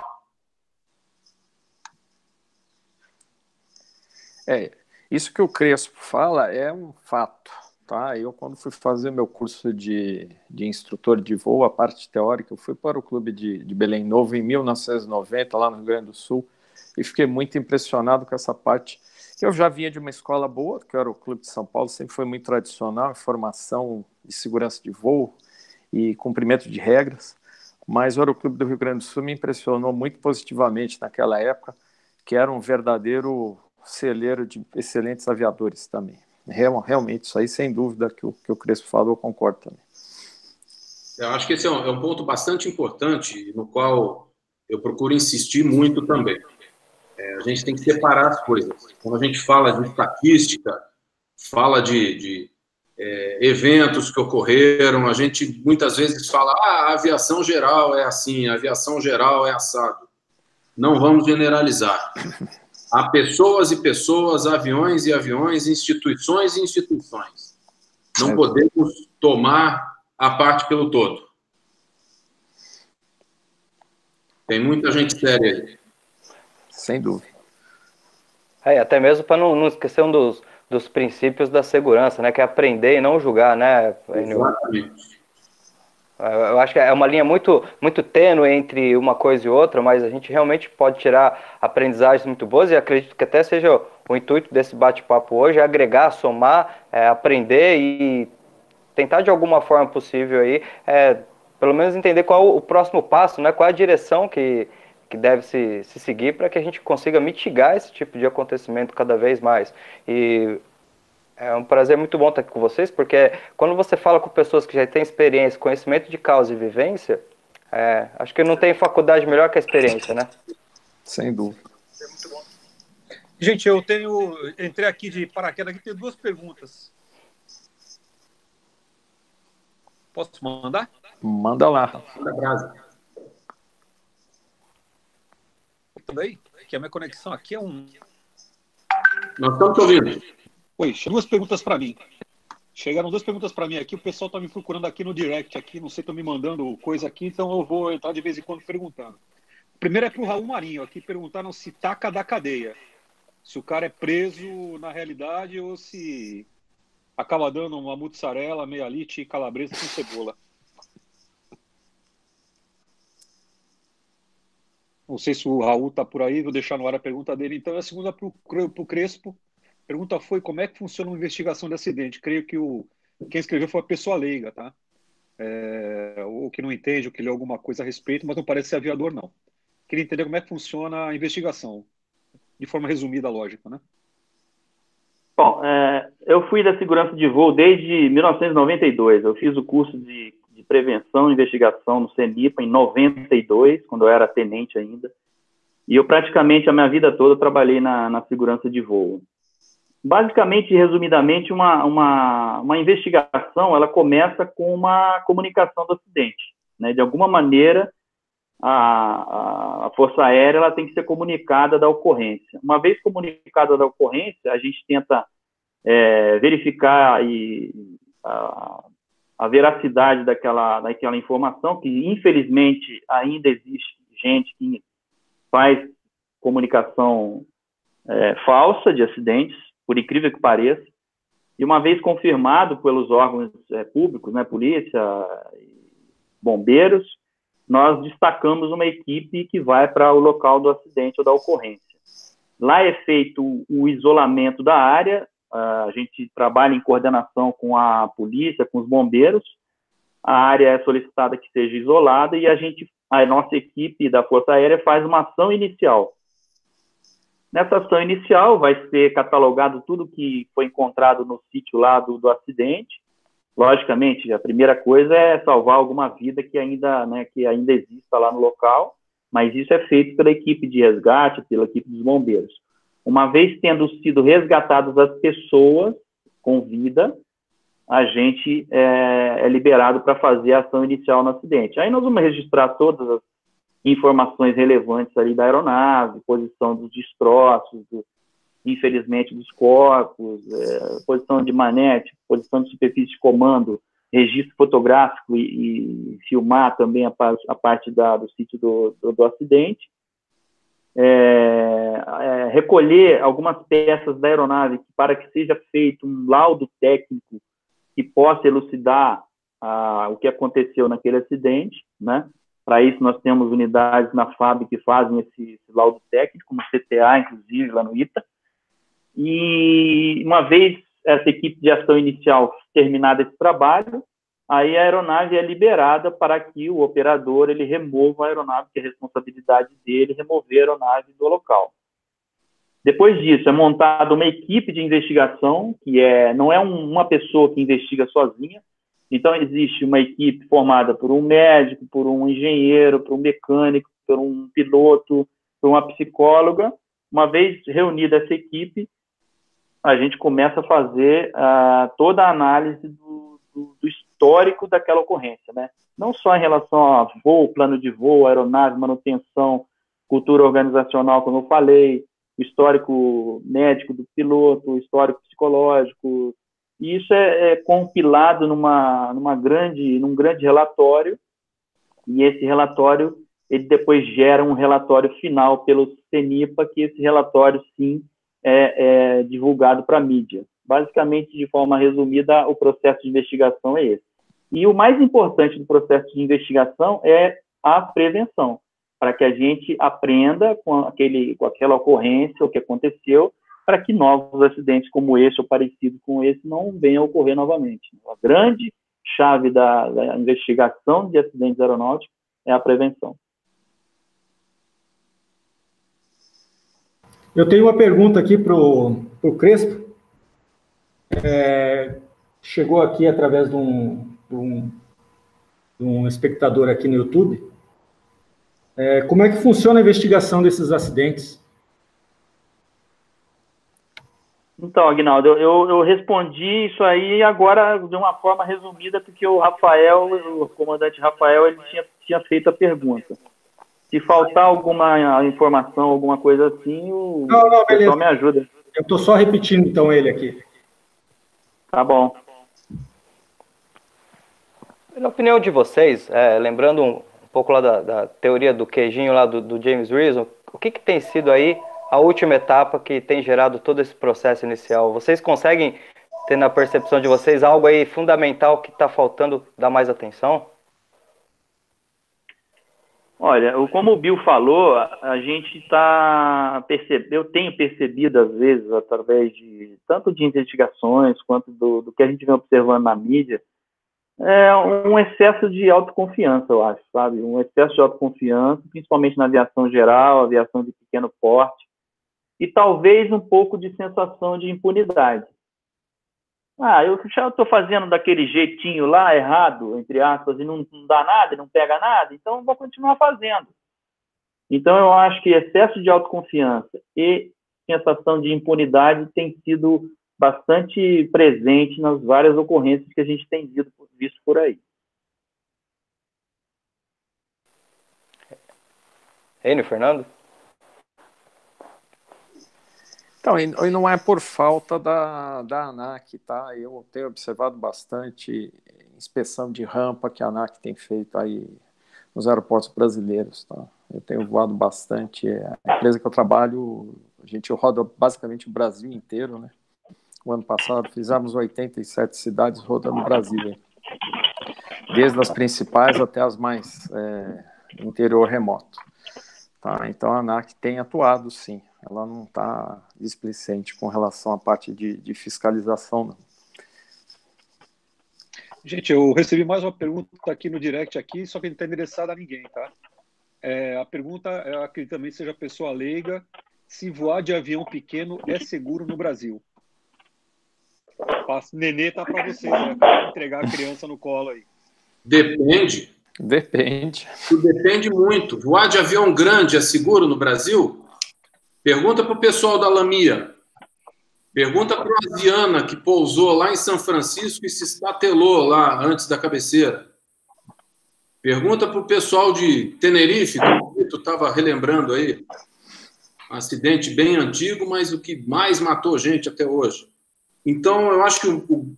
É, isso que o Crespo fala é um fato Tá, eu quando fui fazer meu curso de, de instrutor de voo, a parte teórica, eu fui para o clube de, de Belém Novo em 1990, lá no Rio Grande do Sul, e fiquei muito impressionado com essa parte. Eu já vinha de uma escola boa, que era o Clube de São Paulo, sempre foi muito tradicional formação de segurança de voo e cumprimento de regras, mas o Aeroclube do Rio Grande do Sul me impressionou muito positivamente naquela época, que era um verdadeiro celeiro de excelentes aviadores também. Real, realmente, isso aí, sem dúvida, que o, que o Crespo falou, eu concordo também. Eu acho que esse é um, é um ponto bastante importante, no qual eu procuro insistir muito também. É, a gente tem que separar as coisas. Quando a gente fala de estatística, fala de, de é, eventos que ocorreram, a gente muitas vezes fala, ah, a aviação geral é assim, a aviação geral é assado. Não vamos generalizar. Há pessoas e pessoas, aviões e aviões, instituições e instituições. Não é. podemos tomar a parte pelo todo. Tem muita gente séria aí. Sem dúvida. É, até mesmo para não, não, esquecer um dos, dos princípios da segurança, né? Que é aprender e não julgar, né? Exatamente. Eu acho que é uma linha muito, muito tênue entre uma coisa e outra, mas a gente realmente pode tirar aprendizagens muito boas e acredito que até seja o intuito desse bate-papo hoje, é agregar, somar, é, aprender e tentar de alguma forma possível aí, é, pelo menos entender qual o próximo passo, né? Qual a direção que, que deve se, se seguir para que a gente consiga mitigar esse tipo de acontecimento cada vez mais. E é um prazer muito bom estar aqui com vocês, porque quando você fala com pessoas que já têm experiência, conhecimento de causa e vivência, é, acho que não tem faculdade melhor que a experiência, né? Sem dúvida. Gente, eu tenho. Entrei aqui de paraquedas aqui, tenho duas perguntas. Posso mandar? Manda lá. Manda aí? Que a minha conexão aqui é um. Nós estamos te ouvindo. Oi, duas perguntas para mim. Chegaram duas perguntas para mim aqui. O pessoal está me procurando aqui no direct, aqui, não sei, estão me mandando coisa aqui, então eu vou entrar de vez em quando perguntando. Primeiro é para o Raul Marinho. Aqui perguntaram se taca da cadeia. Se o cara é preso na realidade ou se acaba dando uma mussarela, meia lite e calabresa com cebola. Não sei se o Raul está por aí, vou deixar no ar a pergunta dele. Então, a segunda para o Crespo. Pergunta foi como é que funciona uma investigação de acidente. Creio que o, quem escreveu foi a pessoa leiga, tá? É, ou que não entende, ou que lê alguma coisa a respeito, mas não parece ser aviador, não. Queria entender como é que funciona a investigação, de forma resumida, lógica, né? Bom, é, eu fui da segurança de voo desde 1992. Eu fiz o curso de Prevenção e Investigação no CENIPA em 92, quando eu era tenente ainda. E eu praticamente a minha vida toda trabalhei na, na segurança de voo. Basicamente, resumidamente, uma, uma, uma investigação ela começa com uma comunicação do acidente. Né? De alguma maneira, a, a, Força Aérea ela tem que ser comunicada da ocorrência. Uma vez comunicada da ocorrência, a gente tenta é, verificar e a, a veracidade daquela, daquela informação, que infelizmente ainda existe gente que faz comunicação é, falsa de acidentes, por incrível que pareça, e uma vez confirmado pelos órgãos é, públicos, né, polícia, bombeiros, nós destacamos uma equipe que vai para o local do acidente ou da ocorrência. Lá é feito o isolamento da área, a gente trabalha em coordenação com a polícia, com os bombeiros. A área é solicitada que seja isolada e a gente, a nossa equipe da Força Aérea faz uma ação inicial. Nessa ação inicial vai ser catalogado tudo que foi encontrado no sítio lá do, do acidente. Logicamente, a primeira coisa é salvar alguma vida que ainda, né, que ainda exista lá no local, mas isso é feito pela equipe de resgate, pela equipe dos bombeiros. Uma vez tendo sido resgatadas as pessoas com vida, a gente é, é liberado para fazer a ação inicial no acidente. Aí nós vamos registrar todas as informações relevantes ali da aeronave, posição dos destroços, do, infelizmente dos corpos, é, posição de manete, posição de superfície de comando, registro fotográfico e, e filmar também a, a parte da, do sítio do, do, do acidente é, é, recolher algumas peças da aeronave para que seja feito um laudo técnico que possa elucidar ah, o que aconteceu naquele acidente, né? Para isso nós temos unidades na FAB que fazem esse, esse laudo técnico, no CTA, inclusive, lá no ITA. E uma vez essa equipe de ação inicial terminada esse trabalho, aí a aeronave é liberada para que o operador ele remova a aeronave, que é responsabilidade dele remover a aeronave do local. Depois disso, é montada uma equipe de investigação, que é, não é um, uma pessoa que investiga sozinha. Então, existe uma equipe formada por um médico, por um engenheiro, por um mecânico, por um piloto, por uma psicóloga. Uma vez reunida essa equipe, a gente começa a fazer uh, toda a análise do, do, do, histórico daquela ocorrência, né? Não só em relação a voo, plano de voo, aeronave, manutenção, cultura organizacional, como eu falei, o histórico médico do piloto, o histórico psicológico. E isso é, é, compilado numa, numa grande, num grande relatório, e esse relatório ele depois gera um relatório final pelo CENIPA, que esse relatório, sim, é, é divulgado para a mídia. Basicamente, de forma resumida, o processo de investigação é esse. E o mais importante do processo de investigação é a prevenção para que a gente aprenda com, aquele, com aquela ocorrência, o que aconteceu, para que novos acidentes como esse ou parecido com esse não venham a ocorrer novamente. A grande chave da, da investigação de acidentes aeronáuticos é a prevenção. Eu tenho uma pergunta aqui para o Crespo. É, chegou aqui através de um, de, um, de um espectador aqui no YouTube. É, como é que funciona a investigação desses acidentes? Então, Agnaldo, eu, eu, respondi isso aí agora de uma forma resumida, porque o Rafael, o comandante Rafael, ele tinha, tinha feito a pergunta. Se faltar alguma informação, alguma coisa assim, o não, não, pessoal me ajuda. Eu estou só repetindo, então, ele aqui. Tá bom. Na opinião de vocês, é, lembrando um, pouco lá da, da teoria do queijinho lá do, do James Reason, o que, que tem sido aí a última etapa que tem gerado todo esse processo inicial? Vocês conseguem ter na percepção de vocês algo aí fundamental que está faltando dar mais atenção? Olha, como o Bill falou, a gente está percebendo, eu tenho percebido às vezes através de tanto de investigações quanto do, do que a gente vem observando na mídia, é um excesso de autoconfiança, eu acho, sabe? Um excesso de autoconfiança, principalmente na aviação geral, aviação de pequeno porte, e talvez um pouco de sensação de impunidade. Ah, eu já estou fazendo daquele jeitinho lá, errado, entre aspas, e não, não dá nada, não pega nada, então vou continuar fazendo. Então, eu acho que excesso de autoconfiança e sensação de impunidade tem sido bastante presente nas várias ocorrências que a gente tem visto por aí. Enio, Fernando? Então, e não é por falta da, da ANAC, tá? Eu tenho observado bastante inspeção de rampa que a ANAC tem feito aí nos aeroportos brasileiros, tá? Eu tenho voado bastante. A empresa que eu trabalho, a gente roda basicamente o Brasil inteiro, né? o ano passado, fizemos 87 cidades rodando o Brasil, desde as principais até as mais é, interior remoto. Tá? Então a ANAC tem atuado, sim. Ela não está displicente com relação à parte de, de fiscalização, não. Gente, eu recebi mais uma pergunta aqui no direct aqui, só que não está endereçada a ninguém, tá? É, a pergunta, é, acredito também seja pessoa leiga, se voar de avião pequeno é seguro no Brasil? Nenê tá para vocês, né? Pra entregar a criança no colo aí. Depende. Depende. Depende muito. Voar de avião grande é seguro no Brasil? Pergunta para o pessoal da Lamia. Pergunta para a Aviana, que pousou lá em São Francisco e se estatelou lá antes da cabeceira. Pergunta para o pessoal de Tenerife, que tu estava relembrando aí. Um acidente bem antigo, mas o que mais matou gente até hoje. Então, eu acho que o, o,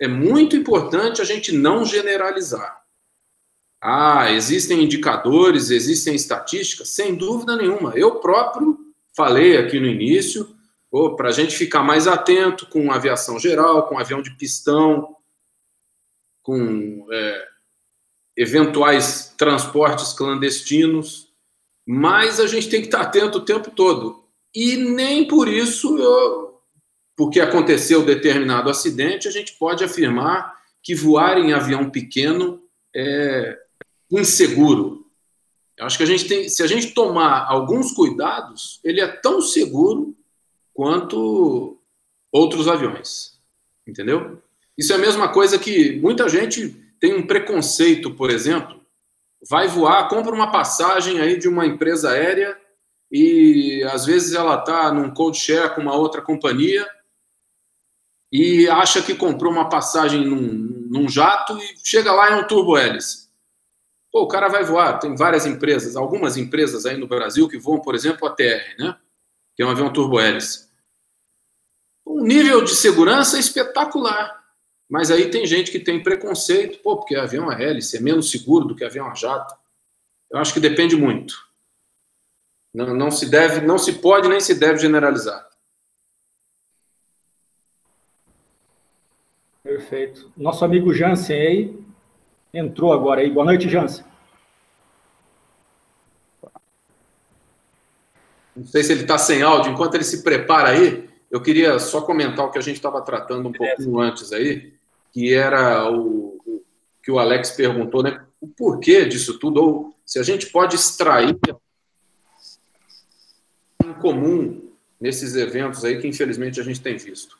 é muito importante a gente não generalizar. Ah, existem indicadores, existem estatísticas? Sem dúvida nenhuma. Eu próprio falei aqui no início, para a gente ficar mais atento com aviação geral, com avião de pistão, com é, eventuais transportes clandestinos, mas a gente tem que estar atento o tempo todo. E nem por isso eu, porque aconteceu determinado acidente, a gente pode afirmar que voar em avião pequeno é inseguro. Eu acho que a gente tem, se a gente tomar alguns cuidados, ele é tão seguro quanto outros aviões. Entendeu? Isso é a mesma coisa que muita gente tem um preconceito, por exemplo, vai voar, compra uma passagem aí de uma empresa aérea e às vezes ela está num code share com uma outra companhia e acha que comprou uma passagem num, num jato e chega lá e é um turbo hélice. Pô, o cara vai voar, tem várias empresas, algumas empresas aí no Brasil que voam, por exemplo, a TR, né? Que é um avião turbo hélice. Um nível de segurança espetacular. Mas aí tem gente que tem preconceito, pô, porque avião a hélice é menos seguro do que avião a jato. Eu acho que depende muito. Não, não se deve, não se pode nem se deve generalizar. Perfeito. Nosso amigo Jansen aí entrou agora aí. Boa noite, Jansen. Não sei se ele está sem áudio. Enquanto ele se prepara aí, eu queria só comentar o que a gente estava tratando um pouquinho antes aí que era o, o, que o Alex perguntou, né? O porquê disso tudo, ou se a gente pode extrair em comum nesses eventos aí que infelizmente a gente tem visto.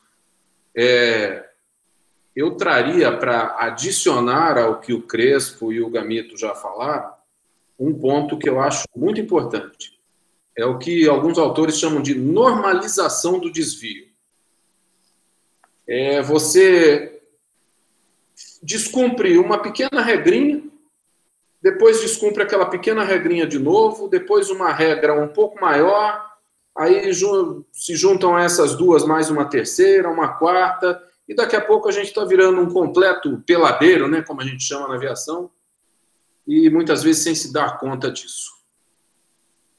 É, eu traria para adicionar ao que o Crespo e o Gamito já falaram um ponto que eu acho muito importante. É o que alguns autores chamam de normalização do desvio. É você descumpre uma pequena regrinha, depois descumpre aquela pequena regrinha de novo, depois uma regra um pouco maior, aí se juntam essas duas mais uma terceira, uma quarta, e daqui a pouco a gente está virando um completo peladeiro, né, como a gente chama na aviação, e muitas vezes sem se dar conta disso.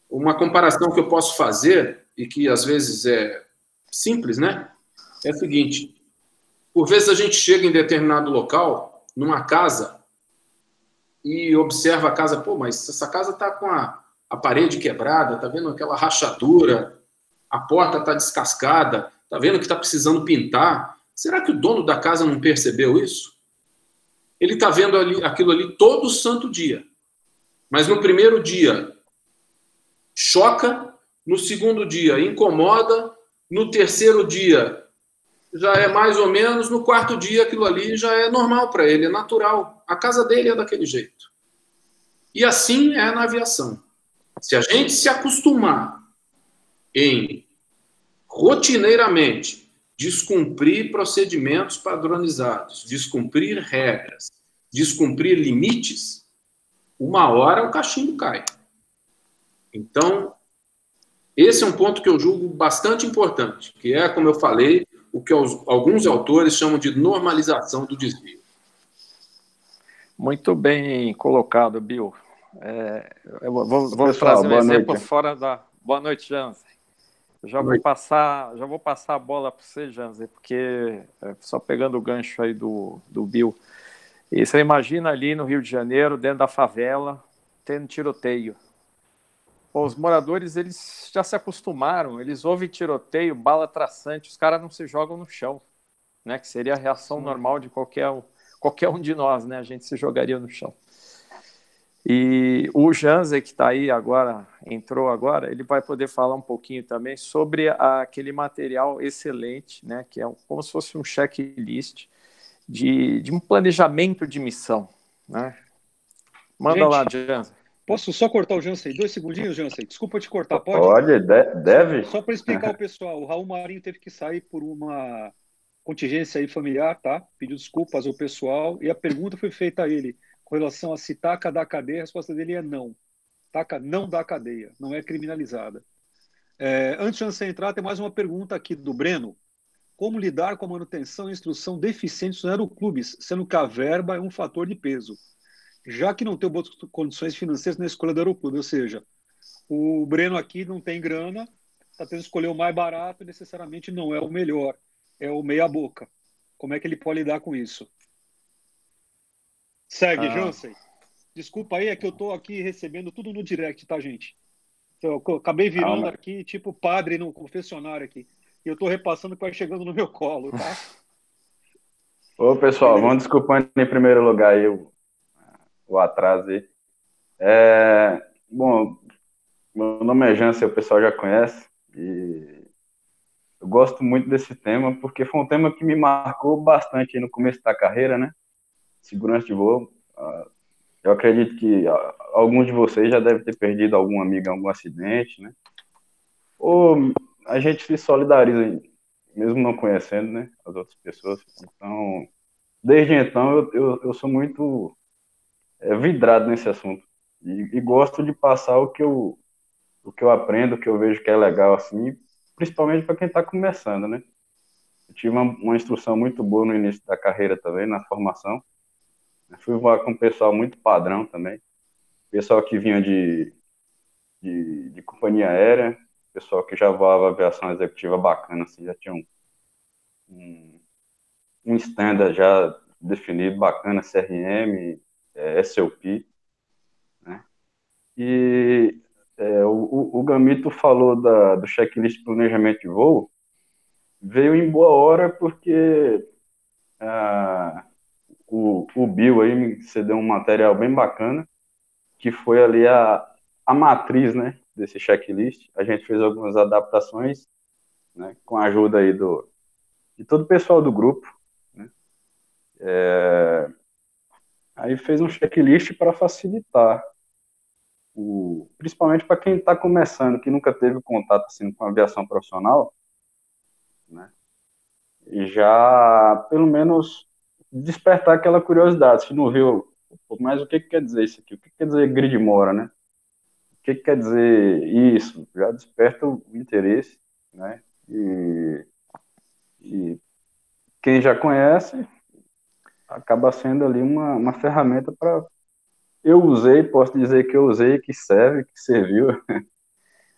Uma comparação que eu posso fazer, e que às vezes é simples, né, é o seguinte: por vezes a gente chega em determinado local, numa casa, e observa a casa, pô, mas essa casa está com a, a parede quebrada, tá vendo aquela rachadura, a porta está descascada, tá vendo que está precisando pintar. Será que o dono da casa não percebeu isso? Ele está vendo ali, aquilo ali todo santo dia. Mas no primeiro dia choca, no segundo dia incomoda, no terceiro dia já é mais ou menos, no quarto dia aquilo ali já é normal para ele, é natural. A casa dele é daquele jeito. E assim é na aviação. Se a gente se acostumar em rotineiramente descumprir procedimentos padronizados, descumprir regras, descumprir limites, uma hora o cachimbo cai. Então, esse é um ponto que eu julgo bastante importante, que é, como eu falei, o que alguns autores chamam de normalização do desvio. Muito bem colocado, Bill. É, vou, vou trazer um exemplo noite. fora da. Boa noite, Jansen. Já vou passar, já vou passar a bola para você, Jansen, porque é, só pegando o gancho aí do, do Bill. E você imagina ali no Rio de Janeiro, dentro da favela, tendo tiroteio os moradores eles já se acostumaram, eles ouvem tiroteio, bala traçante, os caras não se jogam no chão, né? Que seria a reação normal de qualquer, qualquer um de nós, né? A gente se jogaria no chão. E o Janze, que está aí agora, entrou agora, ele vai poder falar um pouquinho também sobre aquele material excelente, né? Que é como se fosse um checklist de, de um planejamento de missão, né? Manda gente, lá, Janze. Posso só cortar o Jansen? Dois segundinhos, Jansen. Desculpa te cortar, pode? Pode, deve. Só para explicar ao pessoal, o Raul Marinho teve que sair por uma contingência aí familiar, tá? Pediu desculpas ao pessoal e a pergunta foi feita a ele com relação a se taca da cadeia, a resposta dele é não. Taca não da cadeia, não é criminalizada. É, antes de você entrar, tem mais uma pergunta aqui do Breno. Como lidar com a manutenção e instrução deficientes no aeroclubes, sendo que a verba é um fator de peso? já que não tem boas condições financeiras na escolha do aeroclube, ou seja, o Breno aqui não tem grana, está tendo que escolher o mais barato e necessariamente não é o melhor, é o meia boca. Como é que ele pode lidar com isso? Segue, ah. Jansen. Desculpa aí, é que eu estou aqui recebendo tudo no direct, tá, gente? Então, eu acabei virando ah, aqui, tipo padre no confessionário aqui. E eu estou repassando que vai chegando no meu colo, tá? Ô, pessoal, vamos desculpando em primeiro lugar aí o o atraso aí. É, bom, meu nome é Jansen, o pessoal já conhece. E eu gosto muito desse tema, porque foi um tema que me marcou bastante no começo da carreira, né? Segurança de voo. Uh, eu acredito que uh, alguns de vocês já devem ter perdido algum amigo em algum acidente, né? Ou a gente se solidariza, mesmo não conhecendo, né? As outras pessoas. Então, desde então, eu, eu, eu sou muito é, vidrado nesse assunto. E, e, gosto de passar o que eu, o que eu aprendo, o que eu vejo que é legal, assim, principalmente para quem está começando, né? Eu tive uma, uma, instrução muito boa no início da carreira também, na formação. Fui voar com um pessoal muito padrão também. Pessoal que vinha de, de, de companhia aérea, pessoal que já voava aviação executiva bacana, assim, já tinha um, um, um standard já definido, bacana, CRM, é, SLP, né? E é, o, o Gamito falou da, do checklist de planejamento de voo, veio em boa hora porque ah, o, o Bill aí me cedeu um material bem bacana, que foi ali a, a matriz, né, desse checklist. A gente fez algumas adaptações, né, com a ajuda aí do, de todo o pessoal do grupo, né, é, aí fez um checklist para facilitar o, principalmente para quem está começando, que nunca teve contato assim, com aviação profissional, né? E já, pelo menos, despertar aquela curiosidade. Se não viu, mas o que, que quer dizer isso aqui? O que, que quer dizer grid mora, né? O que, que quer dizer isso? Já desperta o interesse, né? E, e quem já conhece acaba sendo ali uma, uma ferramenta para eu usei, posso dizer que eu usei, que serve, que serviu.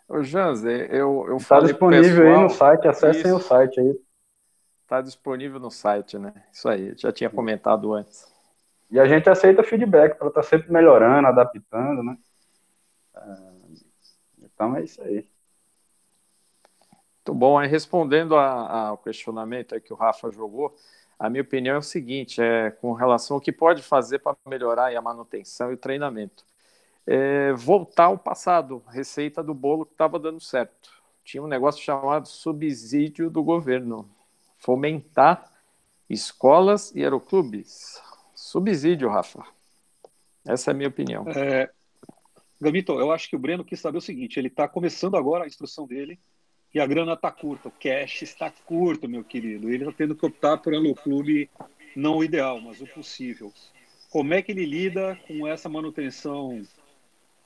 Ô, Janze, eu, eu Está disponível pessoal, aí no site, acessem isso. o site aí. Está disponível no site, né? Isso aí, já tinha comentado antes. E a gente aceita feedback para estar tá sempre melhorando, adaptando, né? É, então é isso aí. Muito bom. Aí respondendo ao questionamento que o Rafa jogou, a minha opinião é o seguinte, é com relação ao que pode fazer para melhorar a manutenção e o treinamento. É, voltar ao passado, receita do bolo que estava dando certo. Tinha um negócio chamado subsídio do governo, fomentar escolas e aeroclubes. Subsídio, Rafa. Essa é a minha opinião. É, Gamito, eu acho que o Breno quis saber o seguinte: ele está começando agora a instrução dele e a grana está curta, o cash está curto, meu querido. Ele está tendo que optar pelo clube não o ideal, mas o possível. Como é que ele lida com essa manutenção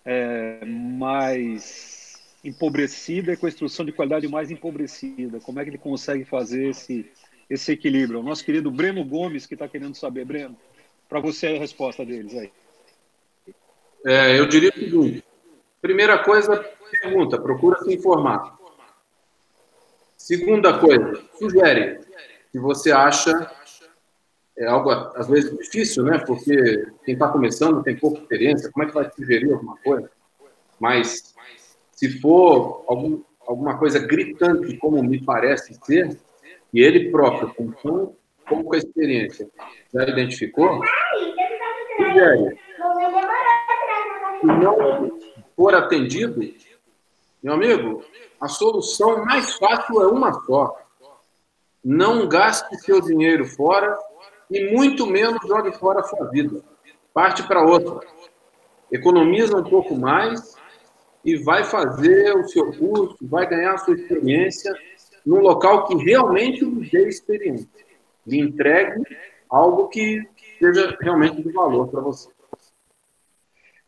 é, mais empobrecida e com a instrução de qualidade mais empobrecida? Como é que ele consegue fazer esse, esse equilíbrio? O nosso querido Breno Gomes, que está querendo saber, Breno, para você a resposta deles aí. É, eu diria seguinte: primeira coisa, pergunta, procura se informar. Segunda coisa, sugere. Se você acha é algo às vezes difícil, né? Porque quem está começando tem pouca experiência, como é que vai sugerir alguma coisa? Mas se for algum, alguma coisa gritante, como me parece ser, e ele próprio, com tão pouca experiência, já identificou, sugere. Se não for atendido, meu amigo, a solução mais fácil é uma só. Não gaste seu dinheiro fora e muito menos jogue fora a sua vida. Parte para outra. Economiza um pouco mais e vai fazer o seu curso, vai ganhar a sua experiência num local que realmente lhe dê experiência. Lhe entregue algo que seja realmente de valor para você.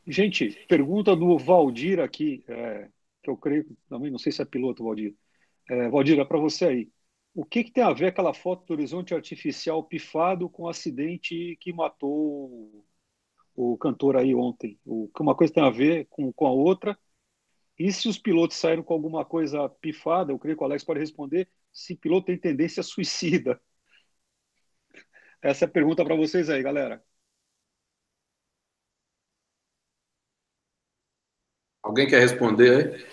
Gente, pergunta do Valdir aqui. É que eu creio, também não sei se é piloto, Valdir. É, Valdir, é para você aí. O que, que, tem a ver aquela foto do horizonte artificial pifado com o acidente que matou o cantor aí ontem? O, uma coisa tem a ver com, com a outra. E se os pilotos saíram com alguma coisa pifada, eu creio que o Alex pode responder, se piloto tem tendência suicida. Essa é a pergunta para vocês aí, galera. Alguém quer responder aí?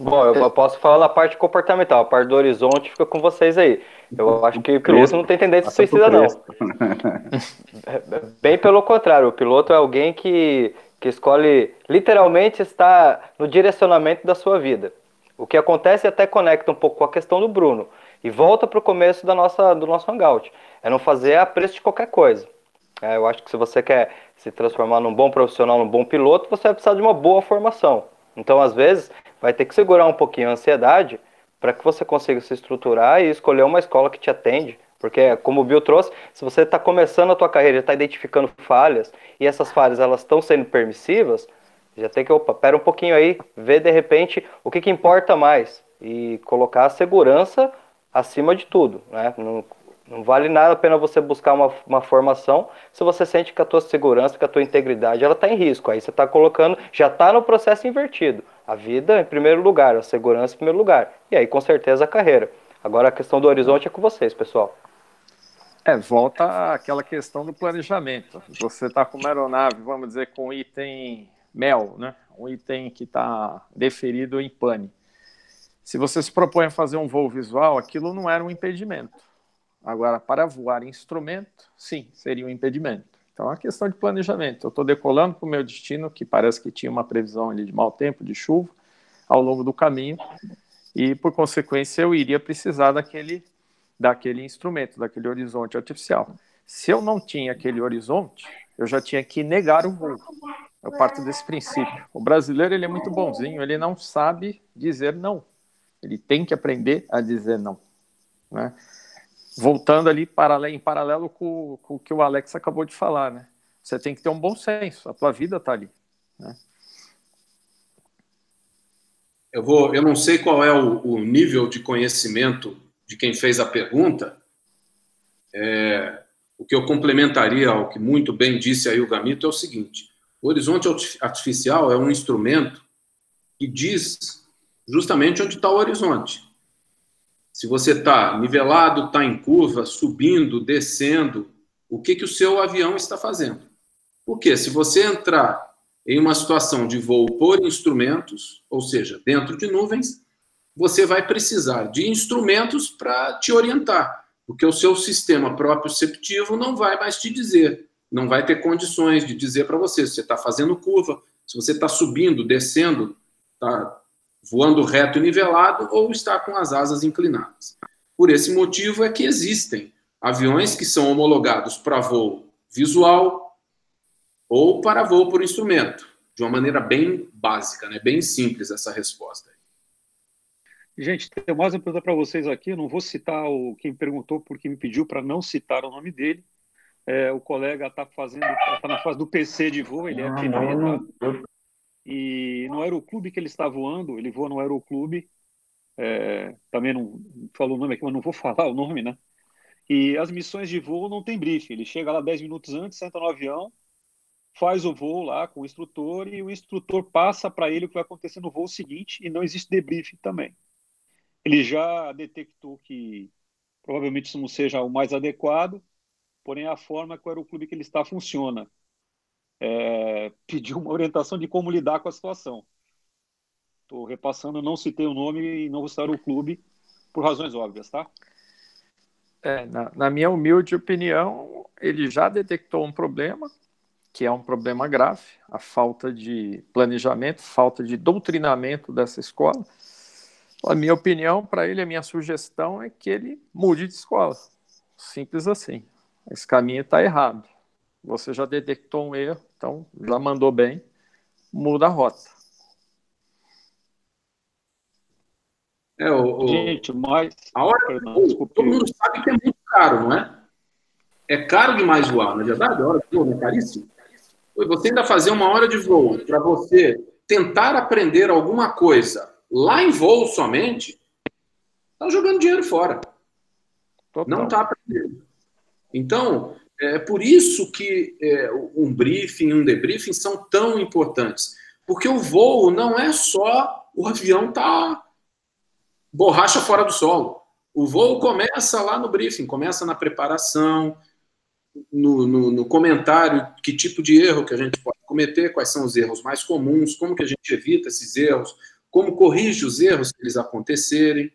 Bom, eu posso falar da parte comportamental, a parte do horizonte fica com vocês aí. Eu acho que o piloto não tem tendência suicida, não. Bem pelo contrário, o piloto é alguém que, que escolhe literalmente estar no direcionamento da sua vida. O que acontece até conecta um pouco com a questão do Bruno. E volta para o começo da nossa, do nosso hangout. É não fazer a preço de qualquer coisa. É, eu acho que se você quer se transformar num bom profissional, num bom piloto, você vai precisar de uma boa formação. Então, às vezes, vai ter que segurar um pouquinho a ansiedade para que você consiga se estruturar e escolher uma escola que te atende. Porque, como o Bill trouxe, se você está começando a tua carreira, está identificando falhas, e essas falhas elas estão sendo permissivas, já tem que, opa, pera um pouquinho aí, ver de repente o que, que importa mais e colocar a segurança acima de tudo, né? Não, não vale nada a pena você buscar uma, uma formação se você sente que a tua segurança, que a tua integridade, ela está em risco. Aí você está colocando, já está no processo invertido. A vida em primeiro lugar, a segurança em primeiro lugar. E aí, com certeza, a carreira. Agora, a questão do horizonte é com vocês, pessoal. É, volta àquela questão do planejamento. Você está com uma aeronave, vamos dizer, com item MEL, né? um item que está deferido em pane. Se você se propõe a fazer um voo visual, aquilo não era um impedimento. Agora, para voar instrumento, sim, seria um impedimento. Então, é uma questão de planejamento. Eu estou decolando para o meu destino, que parece que tinha uma previsão ali de mau tempo, de chuva, ao longo do caminho, e, por consequência, eu iria precisar daquele, daquele instrumento, daquele horizonte artificial. Se eu não tinha aquele horizonte, eu já tinha que negar o voo. Eu parto desse princípio. O brasileiro ele é muito bonzinho, ele não sabe dizer não. Ele tem que aprender a dizer não. Né? Voltando ali em paralelo com, com, o que o Alex acabou de falar, né? Você tem que ter um bom senso. A tua vida está ali. Né? Eu vou, eu não sei qual é o, o, nível de conhecimento de quem fez a pergunta. É, o que eu complementaria ao que muito bem disse aí o Gamito é o seguinte: o horizonte artificial é um instrumento que diz justamente onde está o horizonte. Se você está nivelado, está em curva, subindo, descendo, o que, que o seu avião está fazendo? Porque se você entrar em uma situação de voo por instrumentos, ou seja, dentro de nuvens, você vai precisar de instrumentos para te orientar, porque o seu sistema proprioceptivo não vai mais te dizer não vai ter condições de dizer para você se você está fazendo curva, se você está subindo, descendo, está voando reto e nivelado ou está com as asas inclinadas. Por esse motivo é que existem aviões que são homologados para voo visual ou para voo por instrumento, de uma maneira bem básica, né? bem simples essa resposta. Gente, tem mais uma pergunta para vocês aqui. Eu não vou citar o quem perguntou porque me pediu para não citar o nome dele, é, o colega está fazendo, está na fase do PC de voo, ele é PP, tá? E no aeroclube que ele está voando, ele voa no aeroclube, é, também não falou o nome aqui, mas não vou falar o nome, né? E as missões de voo não tem briefing, ele chega lá 10 minutos antes, senta no avião, faz o voo lá com o instrutor e o instrutor passa para ele o que vai acontecer no voo seguinte e não existe debriefing também. Ele já detectou que provavelmente isso não seja o mais adequado, porém a forma que o aeroclube que ele está funciona. É, pediu uma orientação de como lidar com a situação. Estou repassando, não citei o nome e não vou citar o clube por razões óbvias, tá? É, na, na, minha humilde opinião, ele já detectou um problema, que é um problema grave, a falta de planejamento, falta de doutrinamento dessa escola. A minha opinião para ele, a minha sugestão é que ele mude de escola. Simples assim. Esse caminho está errado. Você já detectou um erro, então já mandou bem, muda a rota. É, o, o... Gente, mas. A hora Perdão, todo mundo sabe que é muito caro, não é? É caro demais voar, não é verdade? A hora de voo não é caríssimo. Você ainda fazer uma hora de voo para você tentar aprender alguma coisa lá em voo somente, está jogando dinheiro fora. Total. Não está aprendendo. Então, é por isso que é, um briefing, um debriefing são tão importantes. Porque o voo não é só o avião tá borracha fora do solo. O voo começa lá no briefing, começa na preparação, no, no, no, comentário, que tipo de erro que a gente pode cometer, quais são os erros mais comuns, como que a gente evita esses erros, como corrige os erros se eles acontecerem,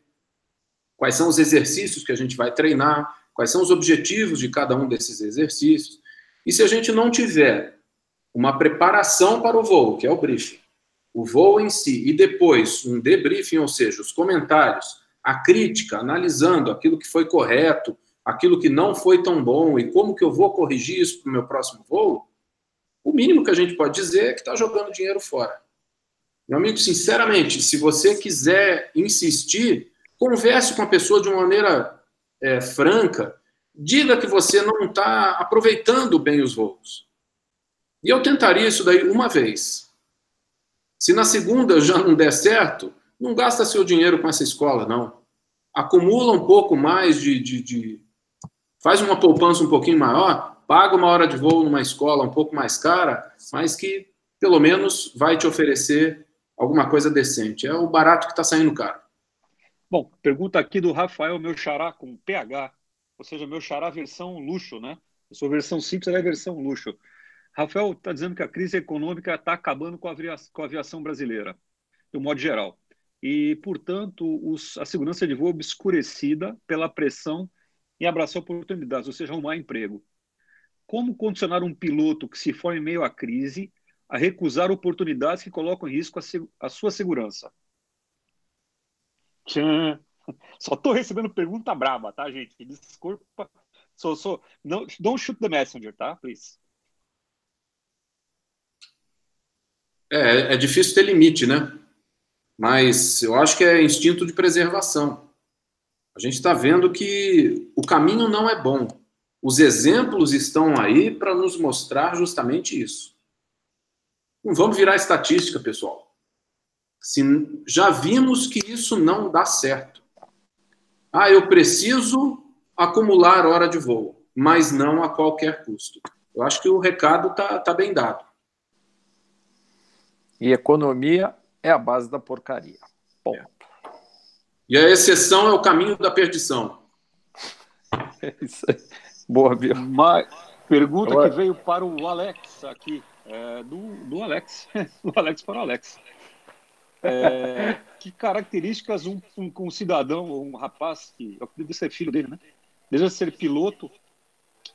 quais são os exercícios que a gente vai treinar quais são os objetivos de cada um desses exercícios. E se a gente não tiver uma preparação para o voo, que é o briefing, o voo em si, e depois um debriefing, ou seja, os comentários a crítica, analisando aquilo que foi correto, aquilo que não foi tão bom e como que eu vou corrigir isso para o meu próximo voo, o mínimo que a gente pode dizer é que está jogando dinheiro fora. Meu amigo, sinceramente, se você quiser insistir, converse com a pessoa de uma maneira é, franca, diga que você não está aproveitando bem os voos. E eu tentaria isso daí uma vez. Se na segunda já não der certo, não gasta seu dinheiro com essa escola, não. Acumula um pouco mais de, de, de faz uma poupança um pouquinho maior, paga uma hora de voo numa escola um pouco mais cara, mas que pelo menos vai te oferecer alguma coisa decente. É o barato que está saindo caro. Bom, pergunta aqui do Rafael, meu xará com PH, ou seja, meu xará versão luxo, né? Eu sou versão simples, ela é versão luxo. Rafael está dizendo que a crise econômica está acabando com a, aviação, com a aviação brasileira, um modo geral. E, portanto, os, a segurança de voo obscurecida pela pressão em abraçar oportunidades, ou seja, arrumar emprego. Como condicionar um piloto que se for em meio à crise a recusar oportunidades que colocam em risco a, a sua segurança? Tchan. Só estou recebendo pergunta braba, tá, gente? Desculpa. Sou, sou, não, don't shoot the messenger, tá? Please. É, é difícil ter limite, né? Mas eu acho que é instinto de preservação. A gente está vendo que o caminho não é bom. Os exemplos estão aí para nos mostrar justamente isso. Não vamos virar estatística, pessoal. Se, já vimos que isso não dá certo. Ah, eu preciso acumular hora de voo, mas não a qualquer custo. Eu acho que o recado está tá bem dado. E economia é a base da porcaria. Ponto. É. E a exceção é o caminho da perdição. É isso aí. Boa. Uma pergunta que veio para o Alex aqui, é, do, do Alex, do Alex para o Alex. É, que características um, um, um, cidadão, um rapaz, que eu acredito ser filho dele, né? Deseja ser piloto,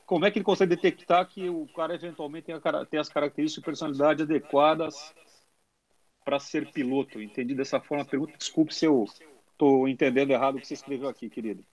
como é que ele consegue detectar que o cara eventualmente tem, a, tem as características de personalidade adequadas para ser piloto? Entendi dessa forma a pergunta. Desculpe se eu estou entendendo errado o que você escreveu aqui, querido.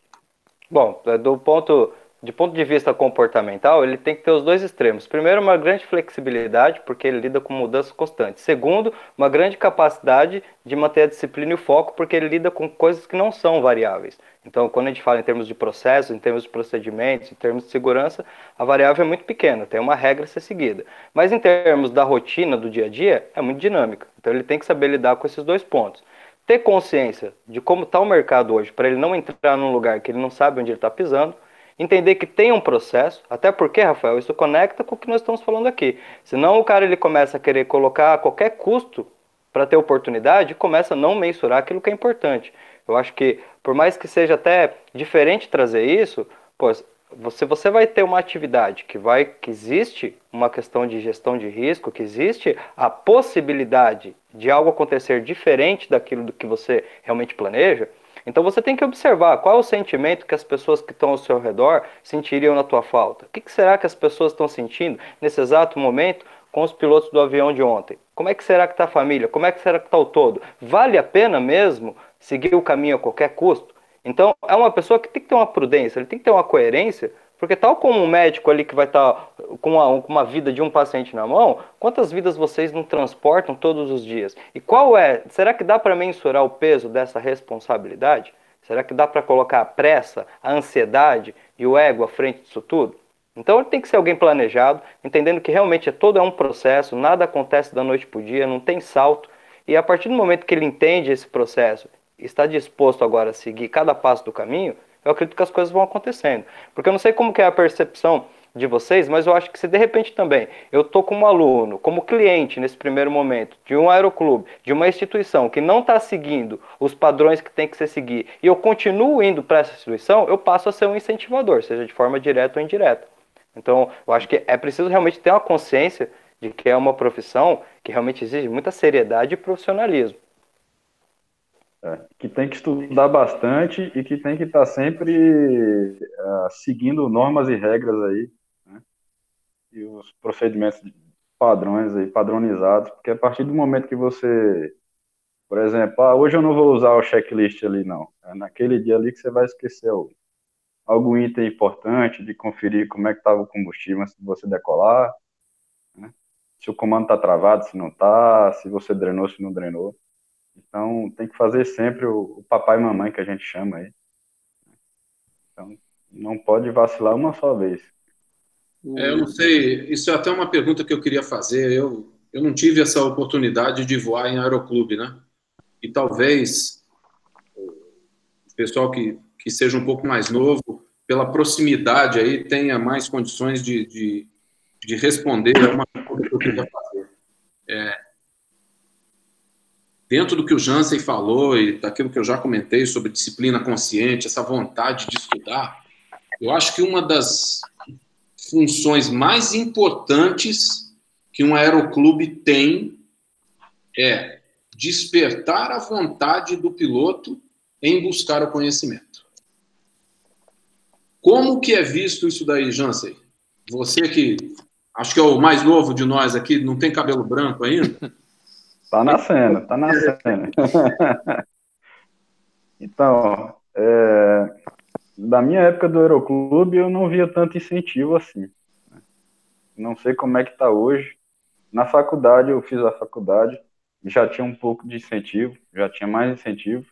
Bom, do ponto de ponto de vista comportamental, ele tem que ter os dois extremos. Primeiro, uma grande flexibilidade, porque ele lida com mudanças constantes. Segundo, uma grande capacidade de manter a disciplina e o foco, porque ele lida com coisas que não são variáveis. Então, quando a gente fala em termos de processos, em termos de procedimentos, em termos de segurança, a variável é muito pequena, tem uma regra a ser seguida. Mas em termos da rotina do dia a dia, é muito dinâmica. Então, ele tem que saber lidar com esses dois pontos ter consciência de como está o mercado hoje, para ele não entrar num lugar que ele não sabe onde ele está pisando, entender que tem um processo, até porque, Rafael, isso conecta com o que nós estamos falando aqui. Senão o cara ele começa a querer colocar qualquer custo para ter oportunidade e começa a não mensurar aquilo que é importante. Eu acho que, por mais que seja até diferente trazer isso, pois você, você vai ter uma atividade que vai que existe uma questão de gestão de risco, que existe a possibilidade de algo acontecer diferente daquilo do que você realmente planeja. Então você tem que observar qual é o sentimento que as pessoas que estão ao seu redor sentiriam na tua falta. O que, que será que as pessoas estão sentindo nesse exato momento com os pilotos do avião de ontem? Como é que será que está a família? Como é que será que está o todo? Vale a pena mesmo seguir o caminho a qualquer custo? Então é uma pessoa que tem que ter uma prudência, ele tem que ter uma coerência porque tal como um médico ali que vai estar tá com uma, uma vida de um paciente na mão, quantas vidas vocês não transportam todos os dias? E qual é? Será que dá para mensurar o peso dessa responsabilidade? Será que dá para colocar a pressa, a ansiedade e o ego à frente disso tudo? Então tem que ser alguém planejado, entendendo que realmente é todo é um processo, nada acontece da noite para o dia, não tem salto. E a partir do momento que ele entende esse processo, está disposto agora a seguir cada passo do caminho, eu acredito que as coisas vão acontecendo. Porque eu não sei como que é a percepção de vocês, mas eu acho que se de repente também eu estou como aluno, como cliente nesse primeiro momento, de um aeroclube, de uma instituição que não está seguindo os padrões que tem que ser seguir, e eu continuo indo para essa instituição, eu passo a ser um incentivador, seja de forma direta ou indireta. Então, eu acho que é preciso realmente ter uma consciência de que é uma profissão que realmente exige muita seriedade e profissionalismo. É, que tem que estudar bastante e que tem que estar tá sempre uh, seguindo normas e regras aí, né? E os procedimentos padrões aí, padronizados, porque a partir do momento que você Por exemplo, ah, hoje eu não vou usar o checklist ali, não. É naquele dia ali que você vai esquecer o, algum item importante de conferir como é que estava o combustível antes de você decolar, né? se o comando está travado, se não está, se você drenou, se não drenou. Então, tem que fazer sempre o, o papai e mamãe que a gente chama aí. Então, não pode vacilar uma só vez. É, eu não sei, isso é até uma pergunta que eu queria fazer. Eu, eu não tive essa oportunidade de voar em aeroclube, né? E talvez o pessoal que, que seja um pouco mais novo, pela proximidade aí, tenha mais condições de, de, de responder a uma pergunta que eu queria fazer. É, dentro do que o Jansen falou e daquilo que eu já comentei sobre disciplina consciente, essa vontade de estudar, eu acho que uma das funções mais importantes que um aeroclube tem é despertar a vontade do piloto em buscar o conhecimento. Como que é visto isso daí, Jansen? Você que acho que é o mais novo de nós aqui, não tem cabelo branco ainda? Tá nascendo, tá nascendo. então, é, da minha época do Aeroclube, eu não via tanto incentivo assim. Não sei como é que tá hoje. Na faculdade, eu fiz a faculdade, já tinha um pouco de incentivo, já tinha mais incentivo.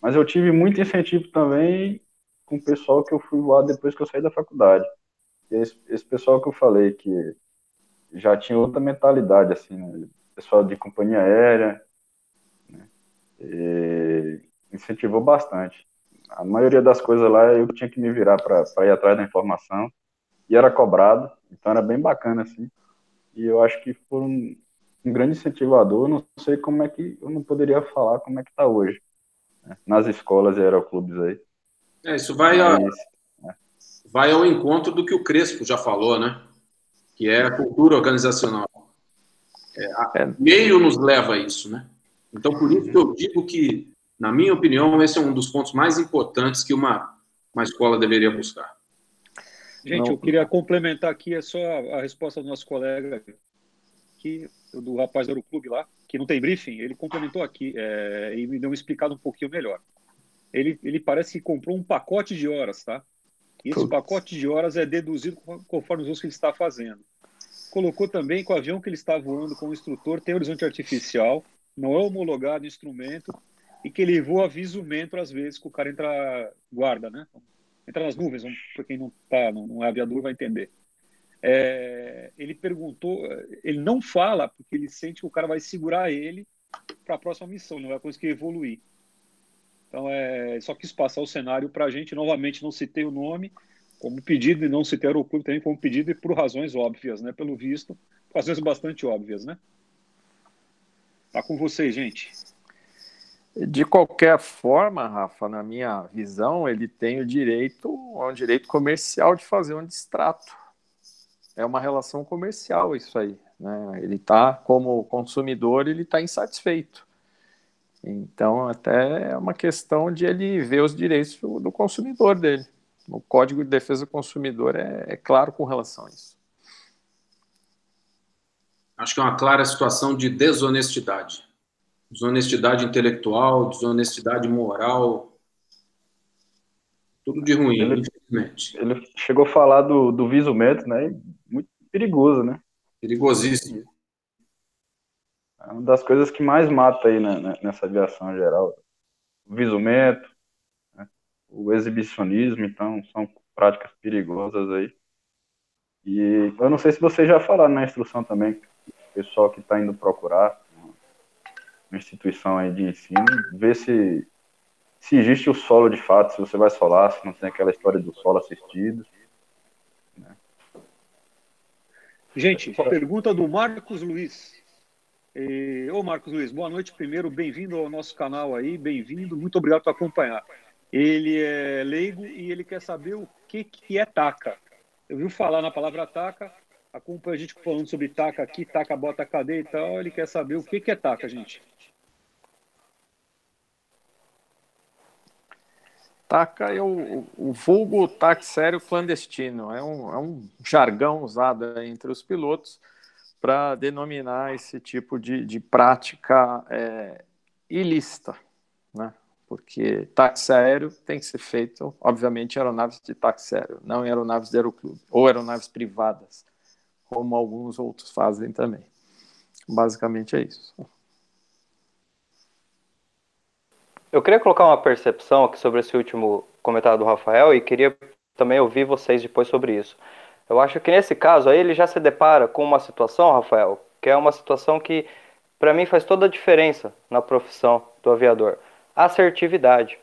Mas eu tive muito incentivo também com o pessoal que eu fui voar depois que eu saí da faculdade. Esse, esse pessoal que eu falei que já tinha outra mentalidade, assim, né? Pessoal de companhia aérea, né? incentivou bastante. A maioria das coisas lá eu tinha que me virar para ir atrás da informação e era cobrado, então era bem bacana assim. E eu acho que foi um, um grande incentivador. Não sei como é que eu não poderia falar como é que está hoje né? nas escolas e aeroclubes aí. É, isso vai, a, é. vai ao encontro do que o Crespo já falou, né? Que é a cultura organizacional. É, meio nos leva a isso, né? Então, por isso que eu digo que, na minha opinião, esse é um dos pontos mais importantes que uma, uma escola deveria buscar. Gente, Não. eu queria complementar aqui é só a, a resposta do nosso colega aqui, do rapaz do Aeroclube lá, que não tem briefing, ele complementou aqui é, e me deu um explicado um pouquinho melhor. Ele, ele parece que comprou um pacote de horas, tá? E esse Putz. pacote de horas é deduzido conforme os usos que ele está fazendo colocou também que o avião que ele está voando com o instrutor tem horizonte artificial, não é homologado instrumento e que ele voa visualmente às vezes que o cara entra guarda, né? Entra nas nuvens, para quem não tá, não, não é aviador vai entender. É, ele perguntou, ele não fala porque ele sente que o cara vai segurar ele para a próxima missão, não vai conseguir evoluir. Então, é, só quis passar o cenário para a gente. Novamente, não citei o nome, como pedido e não se ter o clube também como pedido e por razões óbvias, né? Pelo visto, razões bastante óbvias, né? Tá com vocês, gente. De qualquer forma, Rafa, na minha visão, ele tem o direito, é um direito comercial de fazer um distrato. É uma relação comercial isso aí, né? Ele está como consumidor, ele está insatisfeito. Então, até é uma questão de ele ver os direitos do consumidor dele. O Código de Defesa do Consumidor é, é claro com relação a isso. Acho que é uma clara situação de desonestidade. Desonestidade intelectual, desonestidade moral, tudo de ruim, ele, infelizmente. Ele chegou a falar do, do visumento, né? Muito perigoso, né? Perigosíssimo. É uma das coisas que mais mata aí né, nessa aviação geral. O visumento, o exibicionismo, então são práticas perigosas aí. E eu não sei se vocês já falaram na instrução também, o pessoal que está indo procurar uma instituição aí de ensino, ver se, se existe o solo de fato, se você vai solar, se não tem aquela história do solo assistido. Né? Gente, pergunta do Marcos Luiz. Ô Marcos Luiz, boa noite primeiro, bem-vindo ao nosso canal aí, bem-vindo, muito obrigado por acompanhar. Ele é leigo e ele quer saber o que, que é taca. Eu vi falar na palavra taca, acompanha a gente falando sobre taca aqui, taca, bota cadeia e tal. Ele quer saber o que, que é taca, gente. Taca é o, o vulgo taxério clandestino. É um, é um jargão usado entre os pilotos para denominar esse tipo de, de prática é, ilícita, né? Porque táxi aéreo tem que ser feito, obviamente, em aeronaves de táxi aéreo, não em aeronaves de aeroclube, ou aeronaves privadas, como alguns outros fazem também. Basicamente é isso. Eu queria colocar uma percepção aqui sobre esse último comentário do Rafael e queria também ouvir vocês depois sobre isso. Eu acho que nesse caso aí ele já se depara com uma situação, Rafael, que é uma situação que para mim faz toda a diferença na profissão do aviador. Assertividade.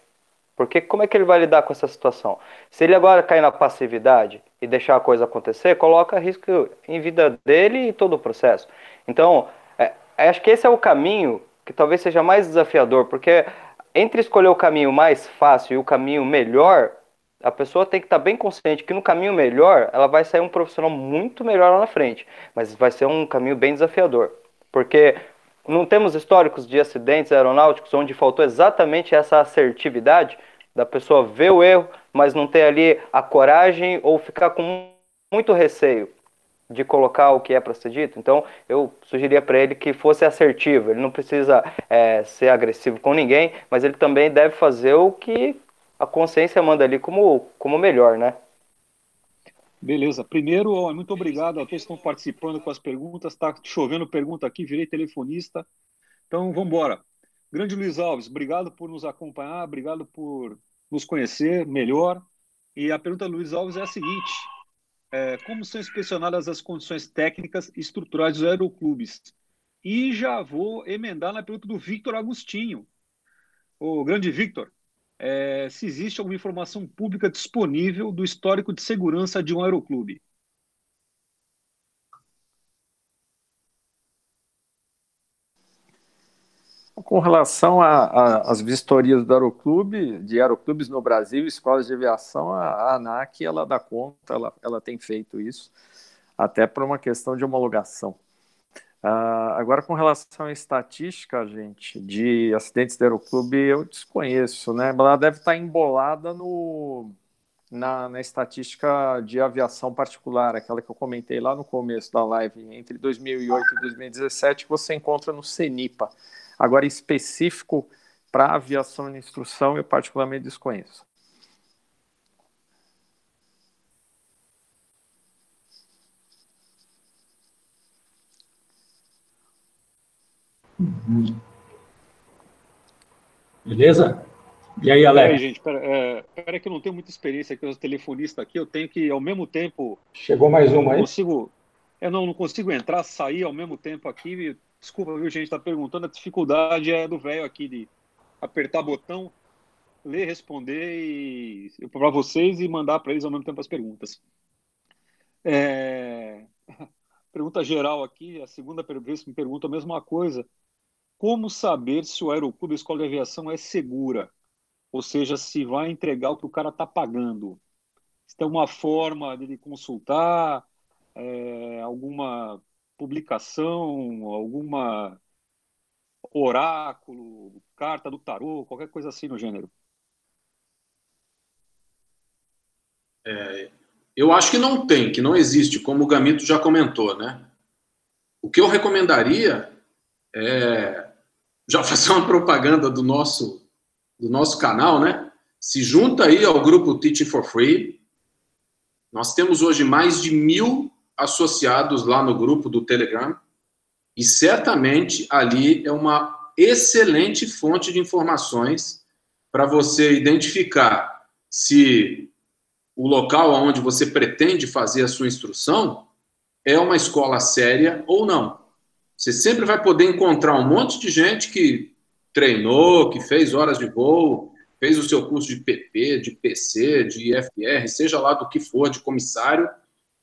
Porque como é que ele vai lidar com essa situação? Se ele agora cair na passividade e deixar a coisa acontecer, coloca risco em vida dele e todo o processo. Então, é, acho que esse é o caminho que talvez seja mais desafiador, porque entre escolher o caminho mais fácil e o caminho melhor, a pessoa tem que estar bem consciente que no caminho melhor ela vai sair um profissional muito melhor lá na frente, mas vai ser um caminho bem desafiador, porque não temos históricos de acidentes aeronáuticos onde faltou exatamente essa assertividade da pessoa ver o erro, mas não ter ali a coragem ou ficar com muito receio de colocar o que é para ser dito. Então, eu sugeriria para ele que fosse assertivo. Ele não precisa é, ser agressivo com ninguém, mas ele também deve fazer o que a consciência manda ali como, como melhor, né? Beleza. Primeiro, muito obrigado a todos que estão participando com as perguntas. Está chovendo pergunta aqui, virei telefonista. Então, vamos embora. Grande Luiz Alves, obrigado por nos acompanhar, obrigado por nos conhecer melhor. E a pergunta do Luiz Alves é a seguinte: é, como são inspecionadas as condições técnicas e estruturais dos aeroclubes? E já vou emendar na pergunta do Victor Agostinho. O grande Victor, é, se existe alguma informação pública disponível do histórico de segurança de um aeroclube. Com relação às vistorias do aeroclube, de aeroclubes no Brasil, escolas de aviação, a, a ANAC ela dá conta, ela, ela tem feito isso, até por uma questão de homologação. Uh, agora, com relação à estatística, gente, de acidentes de aeroclube, eu desconheço, né? Ela deve estar embolada no, na, na, estatística de aviação particular, aquela que eu comentei lá no começo da live, entre 2008 e 2017, que você encontra no CENIPA. Agora, específico para aviação e instrução, eu particularmente desconheço. Uhum. Beleza? E aí, Alex? Peraí, gente, pera, é, pera que eu não tenho muita experiência aqui, eu sou telefonista aqui, eu tenho que, ao mesmo tempo... Chegou mais uma aí? Consigo, eu não, não consigo entrar, sair ao mesmo tempo aqui. Desculpa, viu, gente, está perguntando, a dificuldade é do velho aqui de apertar botão, ler, responder e para vocês e mandar para eles ao mesmo tempo as perguntas. É... Pergunta geral aqui, a segunda vez me pergunta a mesma coisa. Como saber se o aeroclube a escola de aviação é segura? Ou seja, se vai entregar o que o cara está pagando? Se tem uma forma de consultar, é, alguma publicação, alguma oráculo, carta do tarô, qualquer coisa assim no gênero? É, eu acho que não tem, que não existe, como o Gamito já comentou, né? O que eu recomendaria é, já fazer uma propaganda do nosso, do nosso canal, né? Se junta aí ao grupo Teaching for Free. Nós temos hoje mais de mil associados lá no grupo do Telegram. E certamente ali é uma excelente fonte de informações para você identificar se o local onde você pretende fazer a sua instrução é uma escola séria ou não. Você sempre vai poder encontrar um monte de gente que treinou, que fez horas de voo, fez o seu curso de PP, de PC, de IFR, seja lá do que for, de comissário,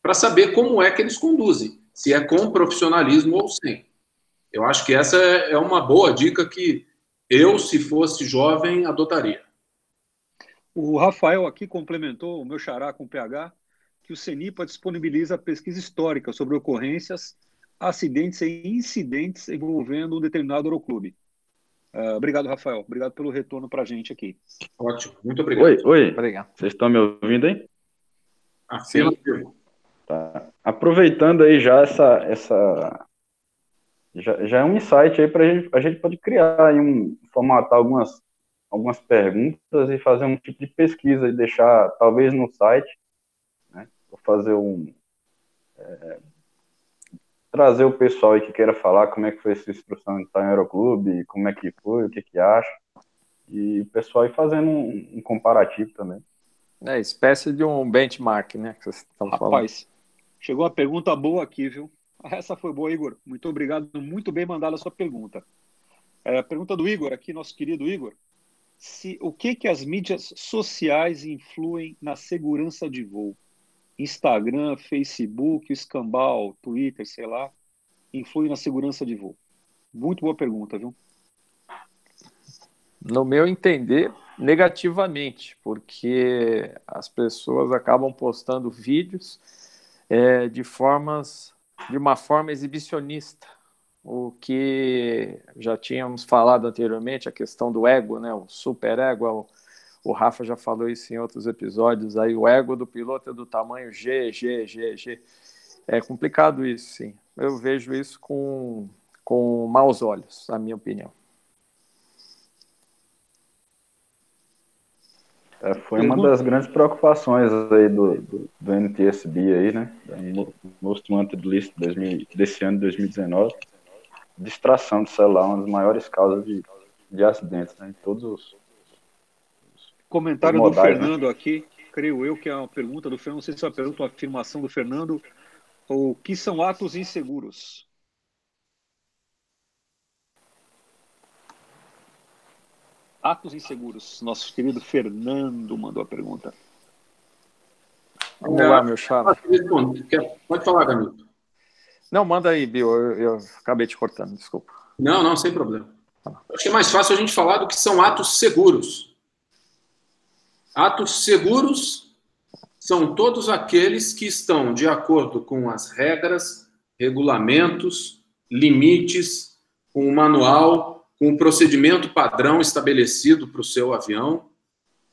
para saber como é que eles conduzem, se é com profissionalismo ou sem. Eu acho que essa é uma boa dica que eu, se fosse jovem, adotaria. O Rafael aqui complementou o meu xará com o PH, que o CENIPA disponibiliza pesquisa histórica sobre ocorrências acidentes e incidentes envolvendo um determinado aeroclube. Uh, obrigado, Rafael. Obrigado pelo retorno para a gente aqui. Ótimo, muito obrigado. Oi, oi. Obrigado. Vocês estão me ouvindo aí? Ah, sim. Tá. Aproveitando aí já essa, essa, já, já é um insight aí para gente, a gente pode criar aí um, formatar algumas, algumas perguntas e fazer um tipo de pesquisa e deixar, talvez no site, né, fazer um, é, trazer o pessoal aí que queira falar como é que foi essa instrução de estar em Aeroclube, como é que foi, o que que acha, e o pessoal aí fazendo um, um comparativo também. É, espécie de um benchmark, né, que vocês estão Rapaz, falando. chegou uma pergunta boa aqui, viu? Essa foi boa, Igor. Muito obrigado, muito bem mandada a sua pergunta. É, a pergunta do Igor, aqui, nosso querido Igor. Se, o que, que as mídias sociais influem na segurança de voo? Instagram, Facebook, Escambau, Twitter, sei lá, influem na segurança de voo? Muito boa pergunta, viu? No meu entender, negativamente, porque as pessoas acabam postando vídeos é, de formas de uma forma exibicionista, o que já tínhamos falado anteriormente, a questão do ego, né, o super ego, o, Rafa já falou isso em outros episódios, aí o ego do piloto é do tamanho G, G, G, G. É complicado isso, sim. Eu vejo isso com, com maus olhos, na minha opinião. É, foi uma das grandes preocupações aí do, do, do NTSB aí, né? Most Wanted List desse ano de 2019. Distração de celular, uma das maiores causas de, de acidentes, né? Em todos os. Comentário modais, do né? Fernando né? aqui, creio eu que é uma pergunta do Fernando, não sei se é uma pergunta ou uma afirmação do Fernando. O que são atos inseguros? Atos inseguros. Nosso querido Fernando mandou a pergunta. Vamos é, lá, meu chapa. Pode falar, Camilo. Não, manda aí, Bill. Eu, eu, acabei te cortando, desculpa. Não, não, sem problema. Acho que é mais fácil a gente falar do que são atos seguros. Atos seguros são todos aqueles que estão de acordo com as regras, regulamentos, limites, com o manual com um procedimento padrão estabelecido para o seu avião,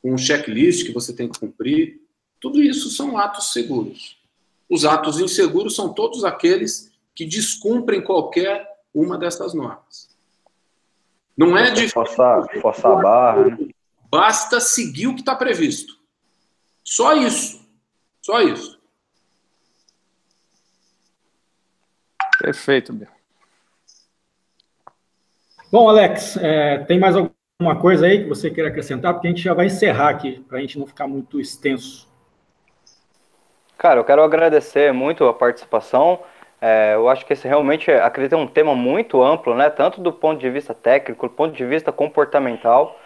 com um checklist que você tem que cumprir. Tudo isso são atos seguros. Os atos inseguros são todos aqueles que descumprem qualquer uma dessas normas. Não é de forçar, forçar a barra. Né? Basta seguir o que está previsto. Só isso. Só isso. Perfeito, meu. Bom, Alex, é, tem mais alguma coisa aí que você queira acrescentar? Porque a gente já vai encerrar aqui, para a gente não ficar muito extenso. Cara, eu quero agradecer muito a participação. É, eu acho que esse realmente, acredito, é um tema muito amplo, né? Tanto do ponto de vista técnico, do ponto de vista comportamental.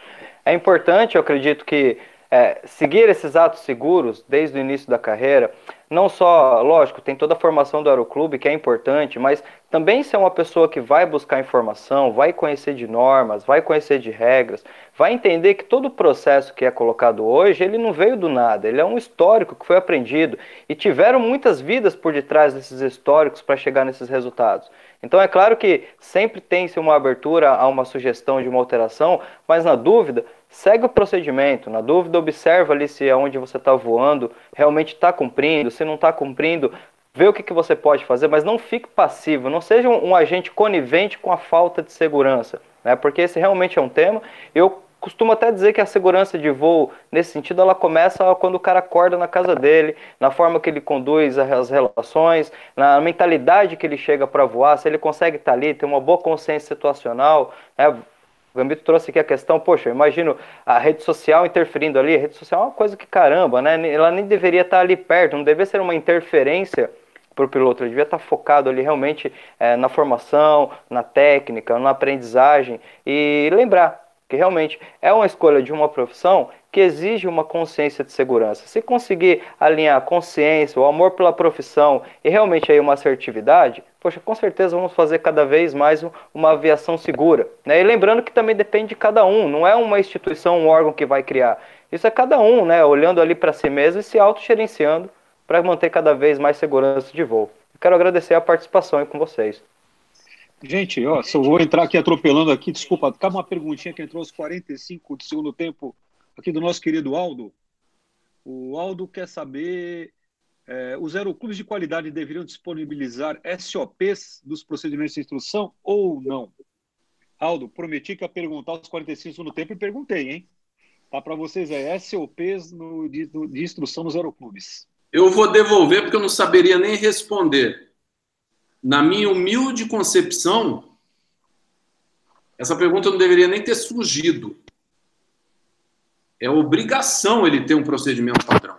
É importante, eu acredito que é, seguir esses atos seguros desde o início da carreira, não só, lógico, tem toda a formação do aeroclube que é importante, mas também ser uma pessoa que vai buscar informação, vai conhecer de normas, vai conhecer de regras, vai entender que todo o processo que é colocado hoje, ele não veio do nada, ele é um histórico que foi aprendido e tiveram muitas vidas por detrás desses históricos para chegar nesses resultados. Então é claro que sempre tem-se uma abertura a uma sugestão de uma alteração, mas na dúvida, segue o procedimento. Na dúvida, observa ali se aonde você está voando realmente está cumprindo, se não está cumprindo, vê o que, que você pode fazer, mas não fique passivo, não seja um, um agente conivente com a falta de segurança, né? porque esse realmente é um tema. Eu costumo até dizer que a segurança de voo, nesse sentido, ela começa quando o cara acorda na casa dele, na forma que ele conduz as relações, na mentalidade que ele chega para voar, se ele consegue estar tá ali, ter uma boa consciência situacional. Né? O Gambito trouxe aqui a questão, poxa, eu imagino a rede social interferindo ali, a rede social é uma coisa que caramba, né? Ela nem deveria estar tá ali perto, não deveria ser uma interferência para o piloto, ele devia estar tá focado ali realmente é, na formação, na técnica, na aprendizagem e lembrar que realmente é uma escolha de uma profissão que exige uma consciência de segurança. Se conseguir alinhar a consciência, o amor pela profissão e realmente aí uma assertividade, poxa, com certeza vamos fazer cada vez mais uma aviação segura. Né? E lembrando que também depende de cada um, não é uma instituição, um órgão que vai criar. Isso é cada um, né? olhando ali para si mesmo e se autogerenciando para manter cada vez mais segurança de voo. quero agradecer a participação aí com vocês. Gente, ó, só vou entrar aqui atropelando aqui, desculpa, cabe uma perguntinha que entrou aos 45 do segundo tempo aqui do nosso querido Aldo. O Aldo quer saber É, os aeroclubes de qualidade deveriam disponibilizar SOPs dos procedimentos de instrução ou não? Aldo, prometi que ia perguntar aos 45 no tempo e perguntei, hein? Tá para vocês aí, SOPs no, de, de instrução nos aeroclubes. Eu vou devolver porque eu não saberia nem responder. Na minha humilde concepção, essa pergunta não deveria nem ter surgido. É obrigação ele ter um procedimento padrão.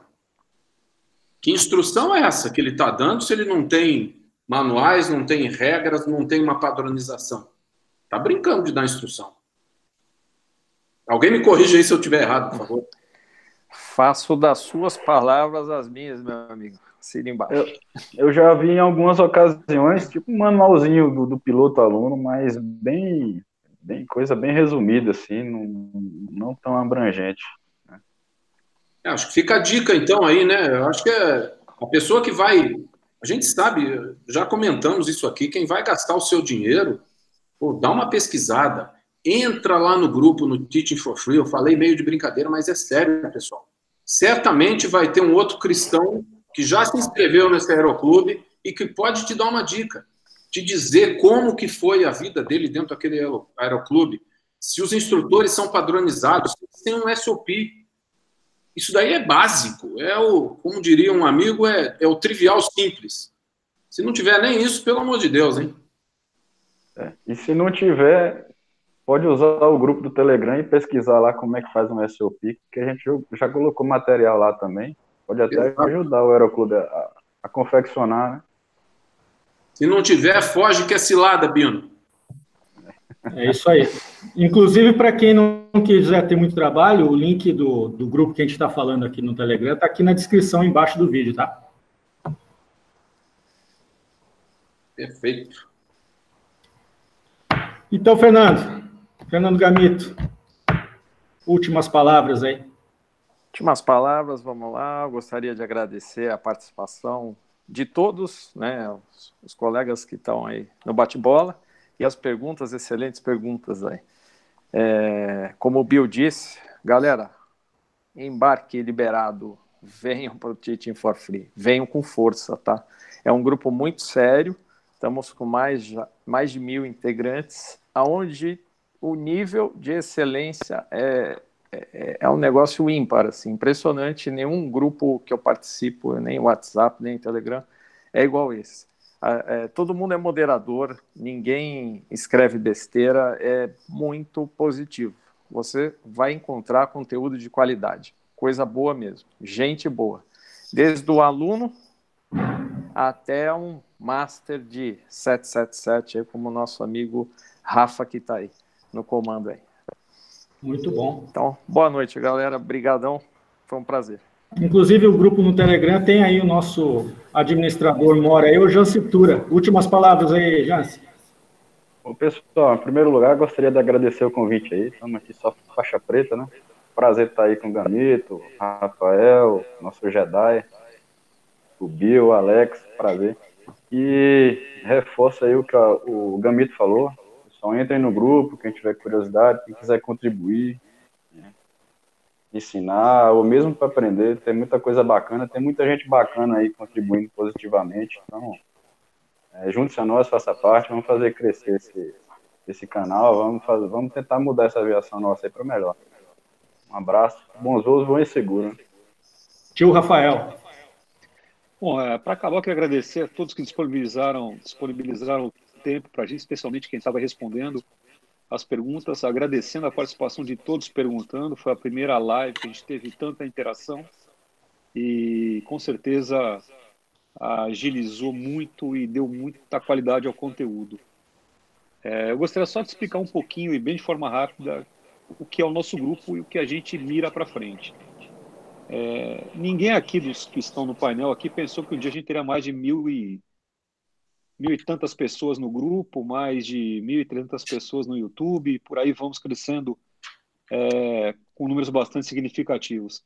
Que instrução é essa que ele está dando se ele não tem manuais, não tem regras, não tem uma padronização? Está brincando de dar instrução. Alguém me corrija aí se eu estiver errado, por favor. Faço das suas palavras as minhas, meu amigo. Embaixo. Eu, eu, já vi em algumas ocasiões, tipo um manualzinho do, do piloto aluno, mas bem, bem coisa bem resumida, assim, não, não tão abrangente. Né? É, acho que fica a dica, então, aí, né? Eu acho que é a pessoa que vai. A gente sabe, já comentamos isso aqui, quem vai gastar o seu dinheiro, pô, dá uma pesquisada, entra lá no grupo, no Teaching for Free. Eu falei meio de brincadeira, mas é sério, pessoal. Certamente vai ter um outro cristão que já se inscreveu nesse aeroclube e que pode te dar uma dica, te dizer como que foi a vida dele dentro daquele aeroclube, se os instrutores são padronizados, se tem um SOP. Isso daí é básico, é o, como diria um amigo, é, é o trivial simples. Se não tiver nem isso, pelo amor de Deus, hein? É, e se não tiver, pode usar o grupo do Telegram e pesquisar lá como é que faz um SOP, que a gente já colocou material lá também. Pode até Exato. ajudar o Aeroclube a, a, confeccionar, né? Se não tiver, foge que é cilada, Bino. É isso aí. Inclusive, para quem não quiser ter muito trabalho, o link do, do grupo que a gente está falando aqui no Telegram está aqui na descrição embaixo do vídeo, tá? Perfeito. Então, Fernando, Fernando Gamito, últimas palavras aí. Últimas palavras, vamos lá. Eu gostaria de agradecer a participação de todos, né, os, os colegas que estão aí no bate-bola e as perguntas, excelentes perguntas aí. É, como o Bill disse, galera, embarque liberado, venham para o Teaching for Free, venham com força, tá? É um grupo muito sério, estamos com mais, mais de mil integrantes, aonde o nível de excelência é, é, é, um negócio ímpar, assim, impressionante. Nenhum grupo que eu participo, nem WhatsApp, nem Telegram, é igual esse. É, todo mundo é moderador, ninguém escreve besteira, é muito positivo. Você vai encontrar conteúdo de qualidade, coisa boa mesmo, gente boa. Desde o aluno até um master de 777, como o nosso amigo Rafa que está aí no comando aí. Muito bom. Então, boa noite, galera. Obrigadão. Foi um prazer. Inclusive, o grupo no Telegram tem aí o nosso administrador, mora aí, o Janci Tura. Últimas palavras aí, Janci. Bom, pessoal, em primeiro lugar, gostaria de agradecer o convite aí. Estamos aqui só faixa preta, né? Prazer estar aí com o Gamito, Rafael, nosso Jedi, o Bill, o Alex, prazer. E reforça aí o que o Gamito falou, então entrem no grupo, quem tiver curiosidade, quem quiser contribuir, né? ensinar, ou mesmo para aprender, tem muita coisa bacana, tem muita gente bacana aí contribuindo positivamente. Então, é, junte-se a nós, faça parte, vamos fazer crescer esse, esse canal, vamos, fazer, vamos tentar mudar essa aviação nossa aí para melhor. Um abraço, bons voos, e seguro. Né? Tio Rafael. Bom, é, para acabar, eu queria agradecer a todos que disponibilizaram, disponibilizaram tempo para a gente, especialmente quem estava respondendo as perguntas, agradecendo a participação de todos perguntando. Foi a primeira live que a gente teve tanta interação e com certeza agilizou muito e deu muita qualidade ao conteúdo. É, eu gostaria só de explicar um pouquinho e bem de forma rápida o que é o nosso grupo e o que a gente mira para frente. É, ninguém aqui dos que estão no painel aqui pensou que um dia a gente teria mais de mil e mil e tantas pessoas no grupo, mais de mil e trezentas pessoas no YouTube, por aí vamos crescendo é, com números bastante significativos.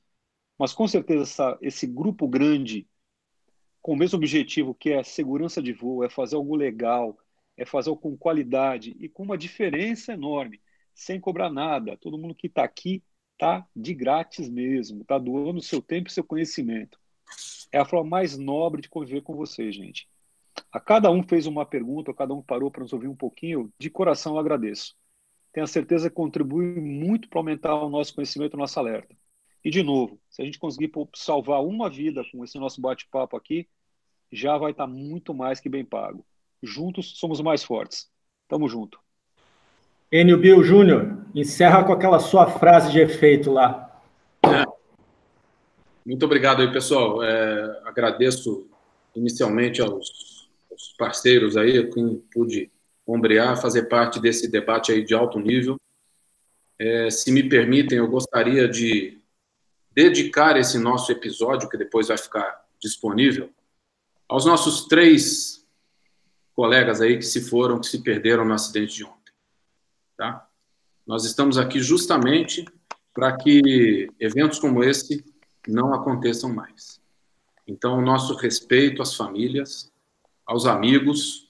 Mas com certeza essa, esse grupo grande, com o mesmo objetivo que é segurança de voo, é fazer algo legal, é fazer algo com qualidade e com uma diferença enorme, sem cobrar nada. Todo mundo que está aqui está de grátis mesmo, está doando seu tempo e seu conhecimento. É a forma mais nobre de conviver com vocês, gente. A cada um fez uma pergunta, cada um parou para nos ouvir um pouquinho. De coração eu agradeço. Tenho a certeza que contribui muito para aumentar o nosso conhecimento, o nosso alerta. E, de novo, se a gente conseguir salvar uma vida com esse nosso bate-papo aqui, já vai estar muito mais que bem pago. Juntos somos mais fortes. Tamo junto. Enio Bill Júnior, encerra com aquela sua frase de efeito lá. Muito obrigado aí, pessoal. É, agradeço inicialmente aos, aos, parceiros aí, quem pude ombrear, fazer parte desse debate aí de alto nível. É, se me permitem, eu gostaria de dedicar esse nosso episódio, que depois vai ficar disponível, aos nossos três colegas aí que se foram, que se perderam no acidente de ontem. Tá? Nós estamos aqui justamente para que eventos como esse não aconteçam mais. Então, o nosso respeito às famílias, aos amigos,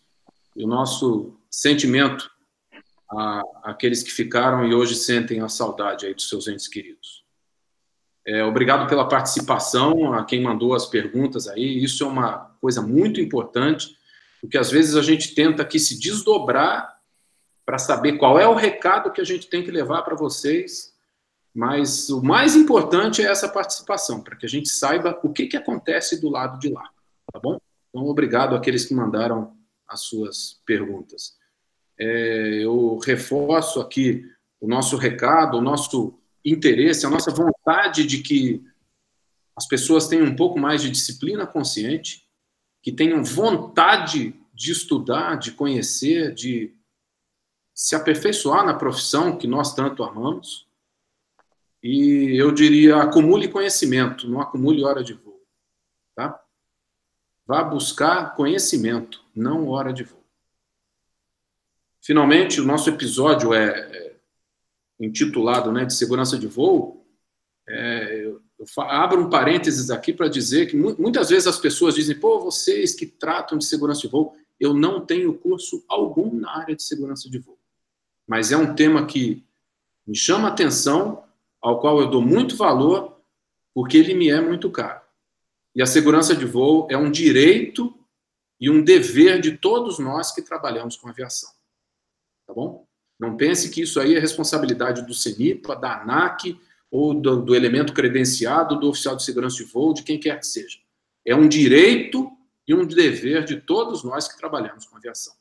e o nosso sentimento a, àqueles que ficaram e hoje sentem a saudade aí dos seus entes queridos. É, obrigado pela participação, a quem mandou as perguntas aí. Isso é uma coisa muito importante, porque às vezes a gente tenta aqui se desdobrar para saber qual é o recado que a gente tem que levar para vocês, mas o mais importante é essa participação, para que a gente saiba o que, que acontece do lado de lá, tá bom? Então, obrigado àqueles que mandaram as suas perguntas. É, eu reforço aqui o nosso recado, o nosso interesse, a nossa vontade de que as pessoas tenham um pouco mais de disciplina consciente, que tenham vontade de estudar, de conhecer, de se aperfeiçoar na profissão que nós tanto amamos. E eu diria, acumule conhecimento, não acumule hora de voo. Tá? Vá buscar conhecimento, não hora de voo. Finalmente, o nosso episódio é, é intitulado né, de segurança de voo. É, eu, eu abro um parênteses aqui para dizer que muitas vezes as pessoas dizem, pô, vocês que tratam de segurança de voo, eu não tenho curso algum na área de segurança de voo mas é um tema que me chama atenção, ao qual eu dou muito valor, porque ele me é muito caro. E a segurança de voo é um direito e um dever de todos nós que trabalhamos com aviação. Tá bom? Não pense que isso aí é responsabilidade do CENIPA, da ANAC, ou do, do elemento credenciado do oficial de segurança de voo, de quem quer que seja. É um direito e um dever de todos nós que trabalhamos com aviação.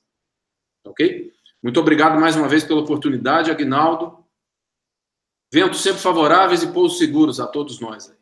Ok? Muito obrigado mais uma vez pela oportunidade, Agnaldo. Ventos sempre favoráveis e pousos seguros a todos nós.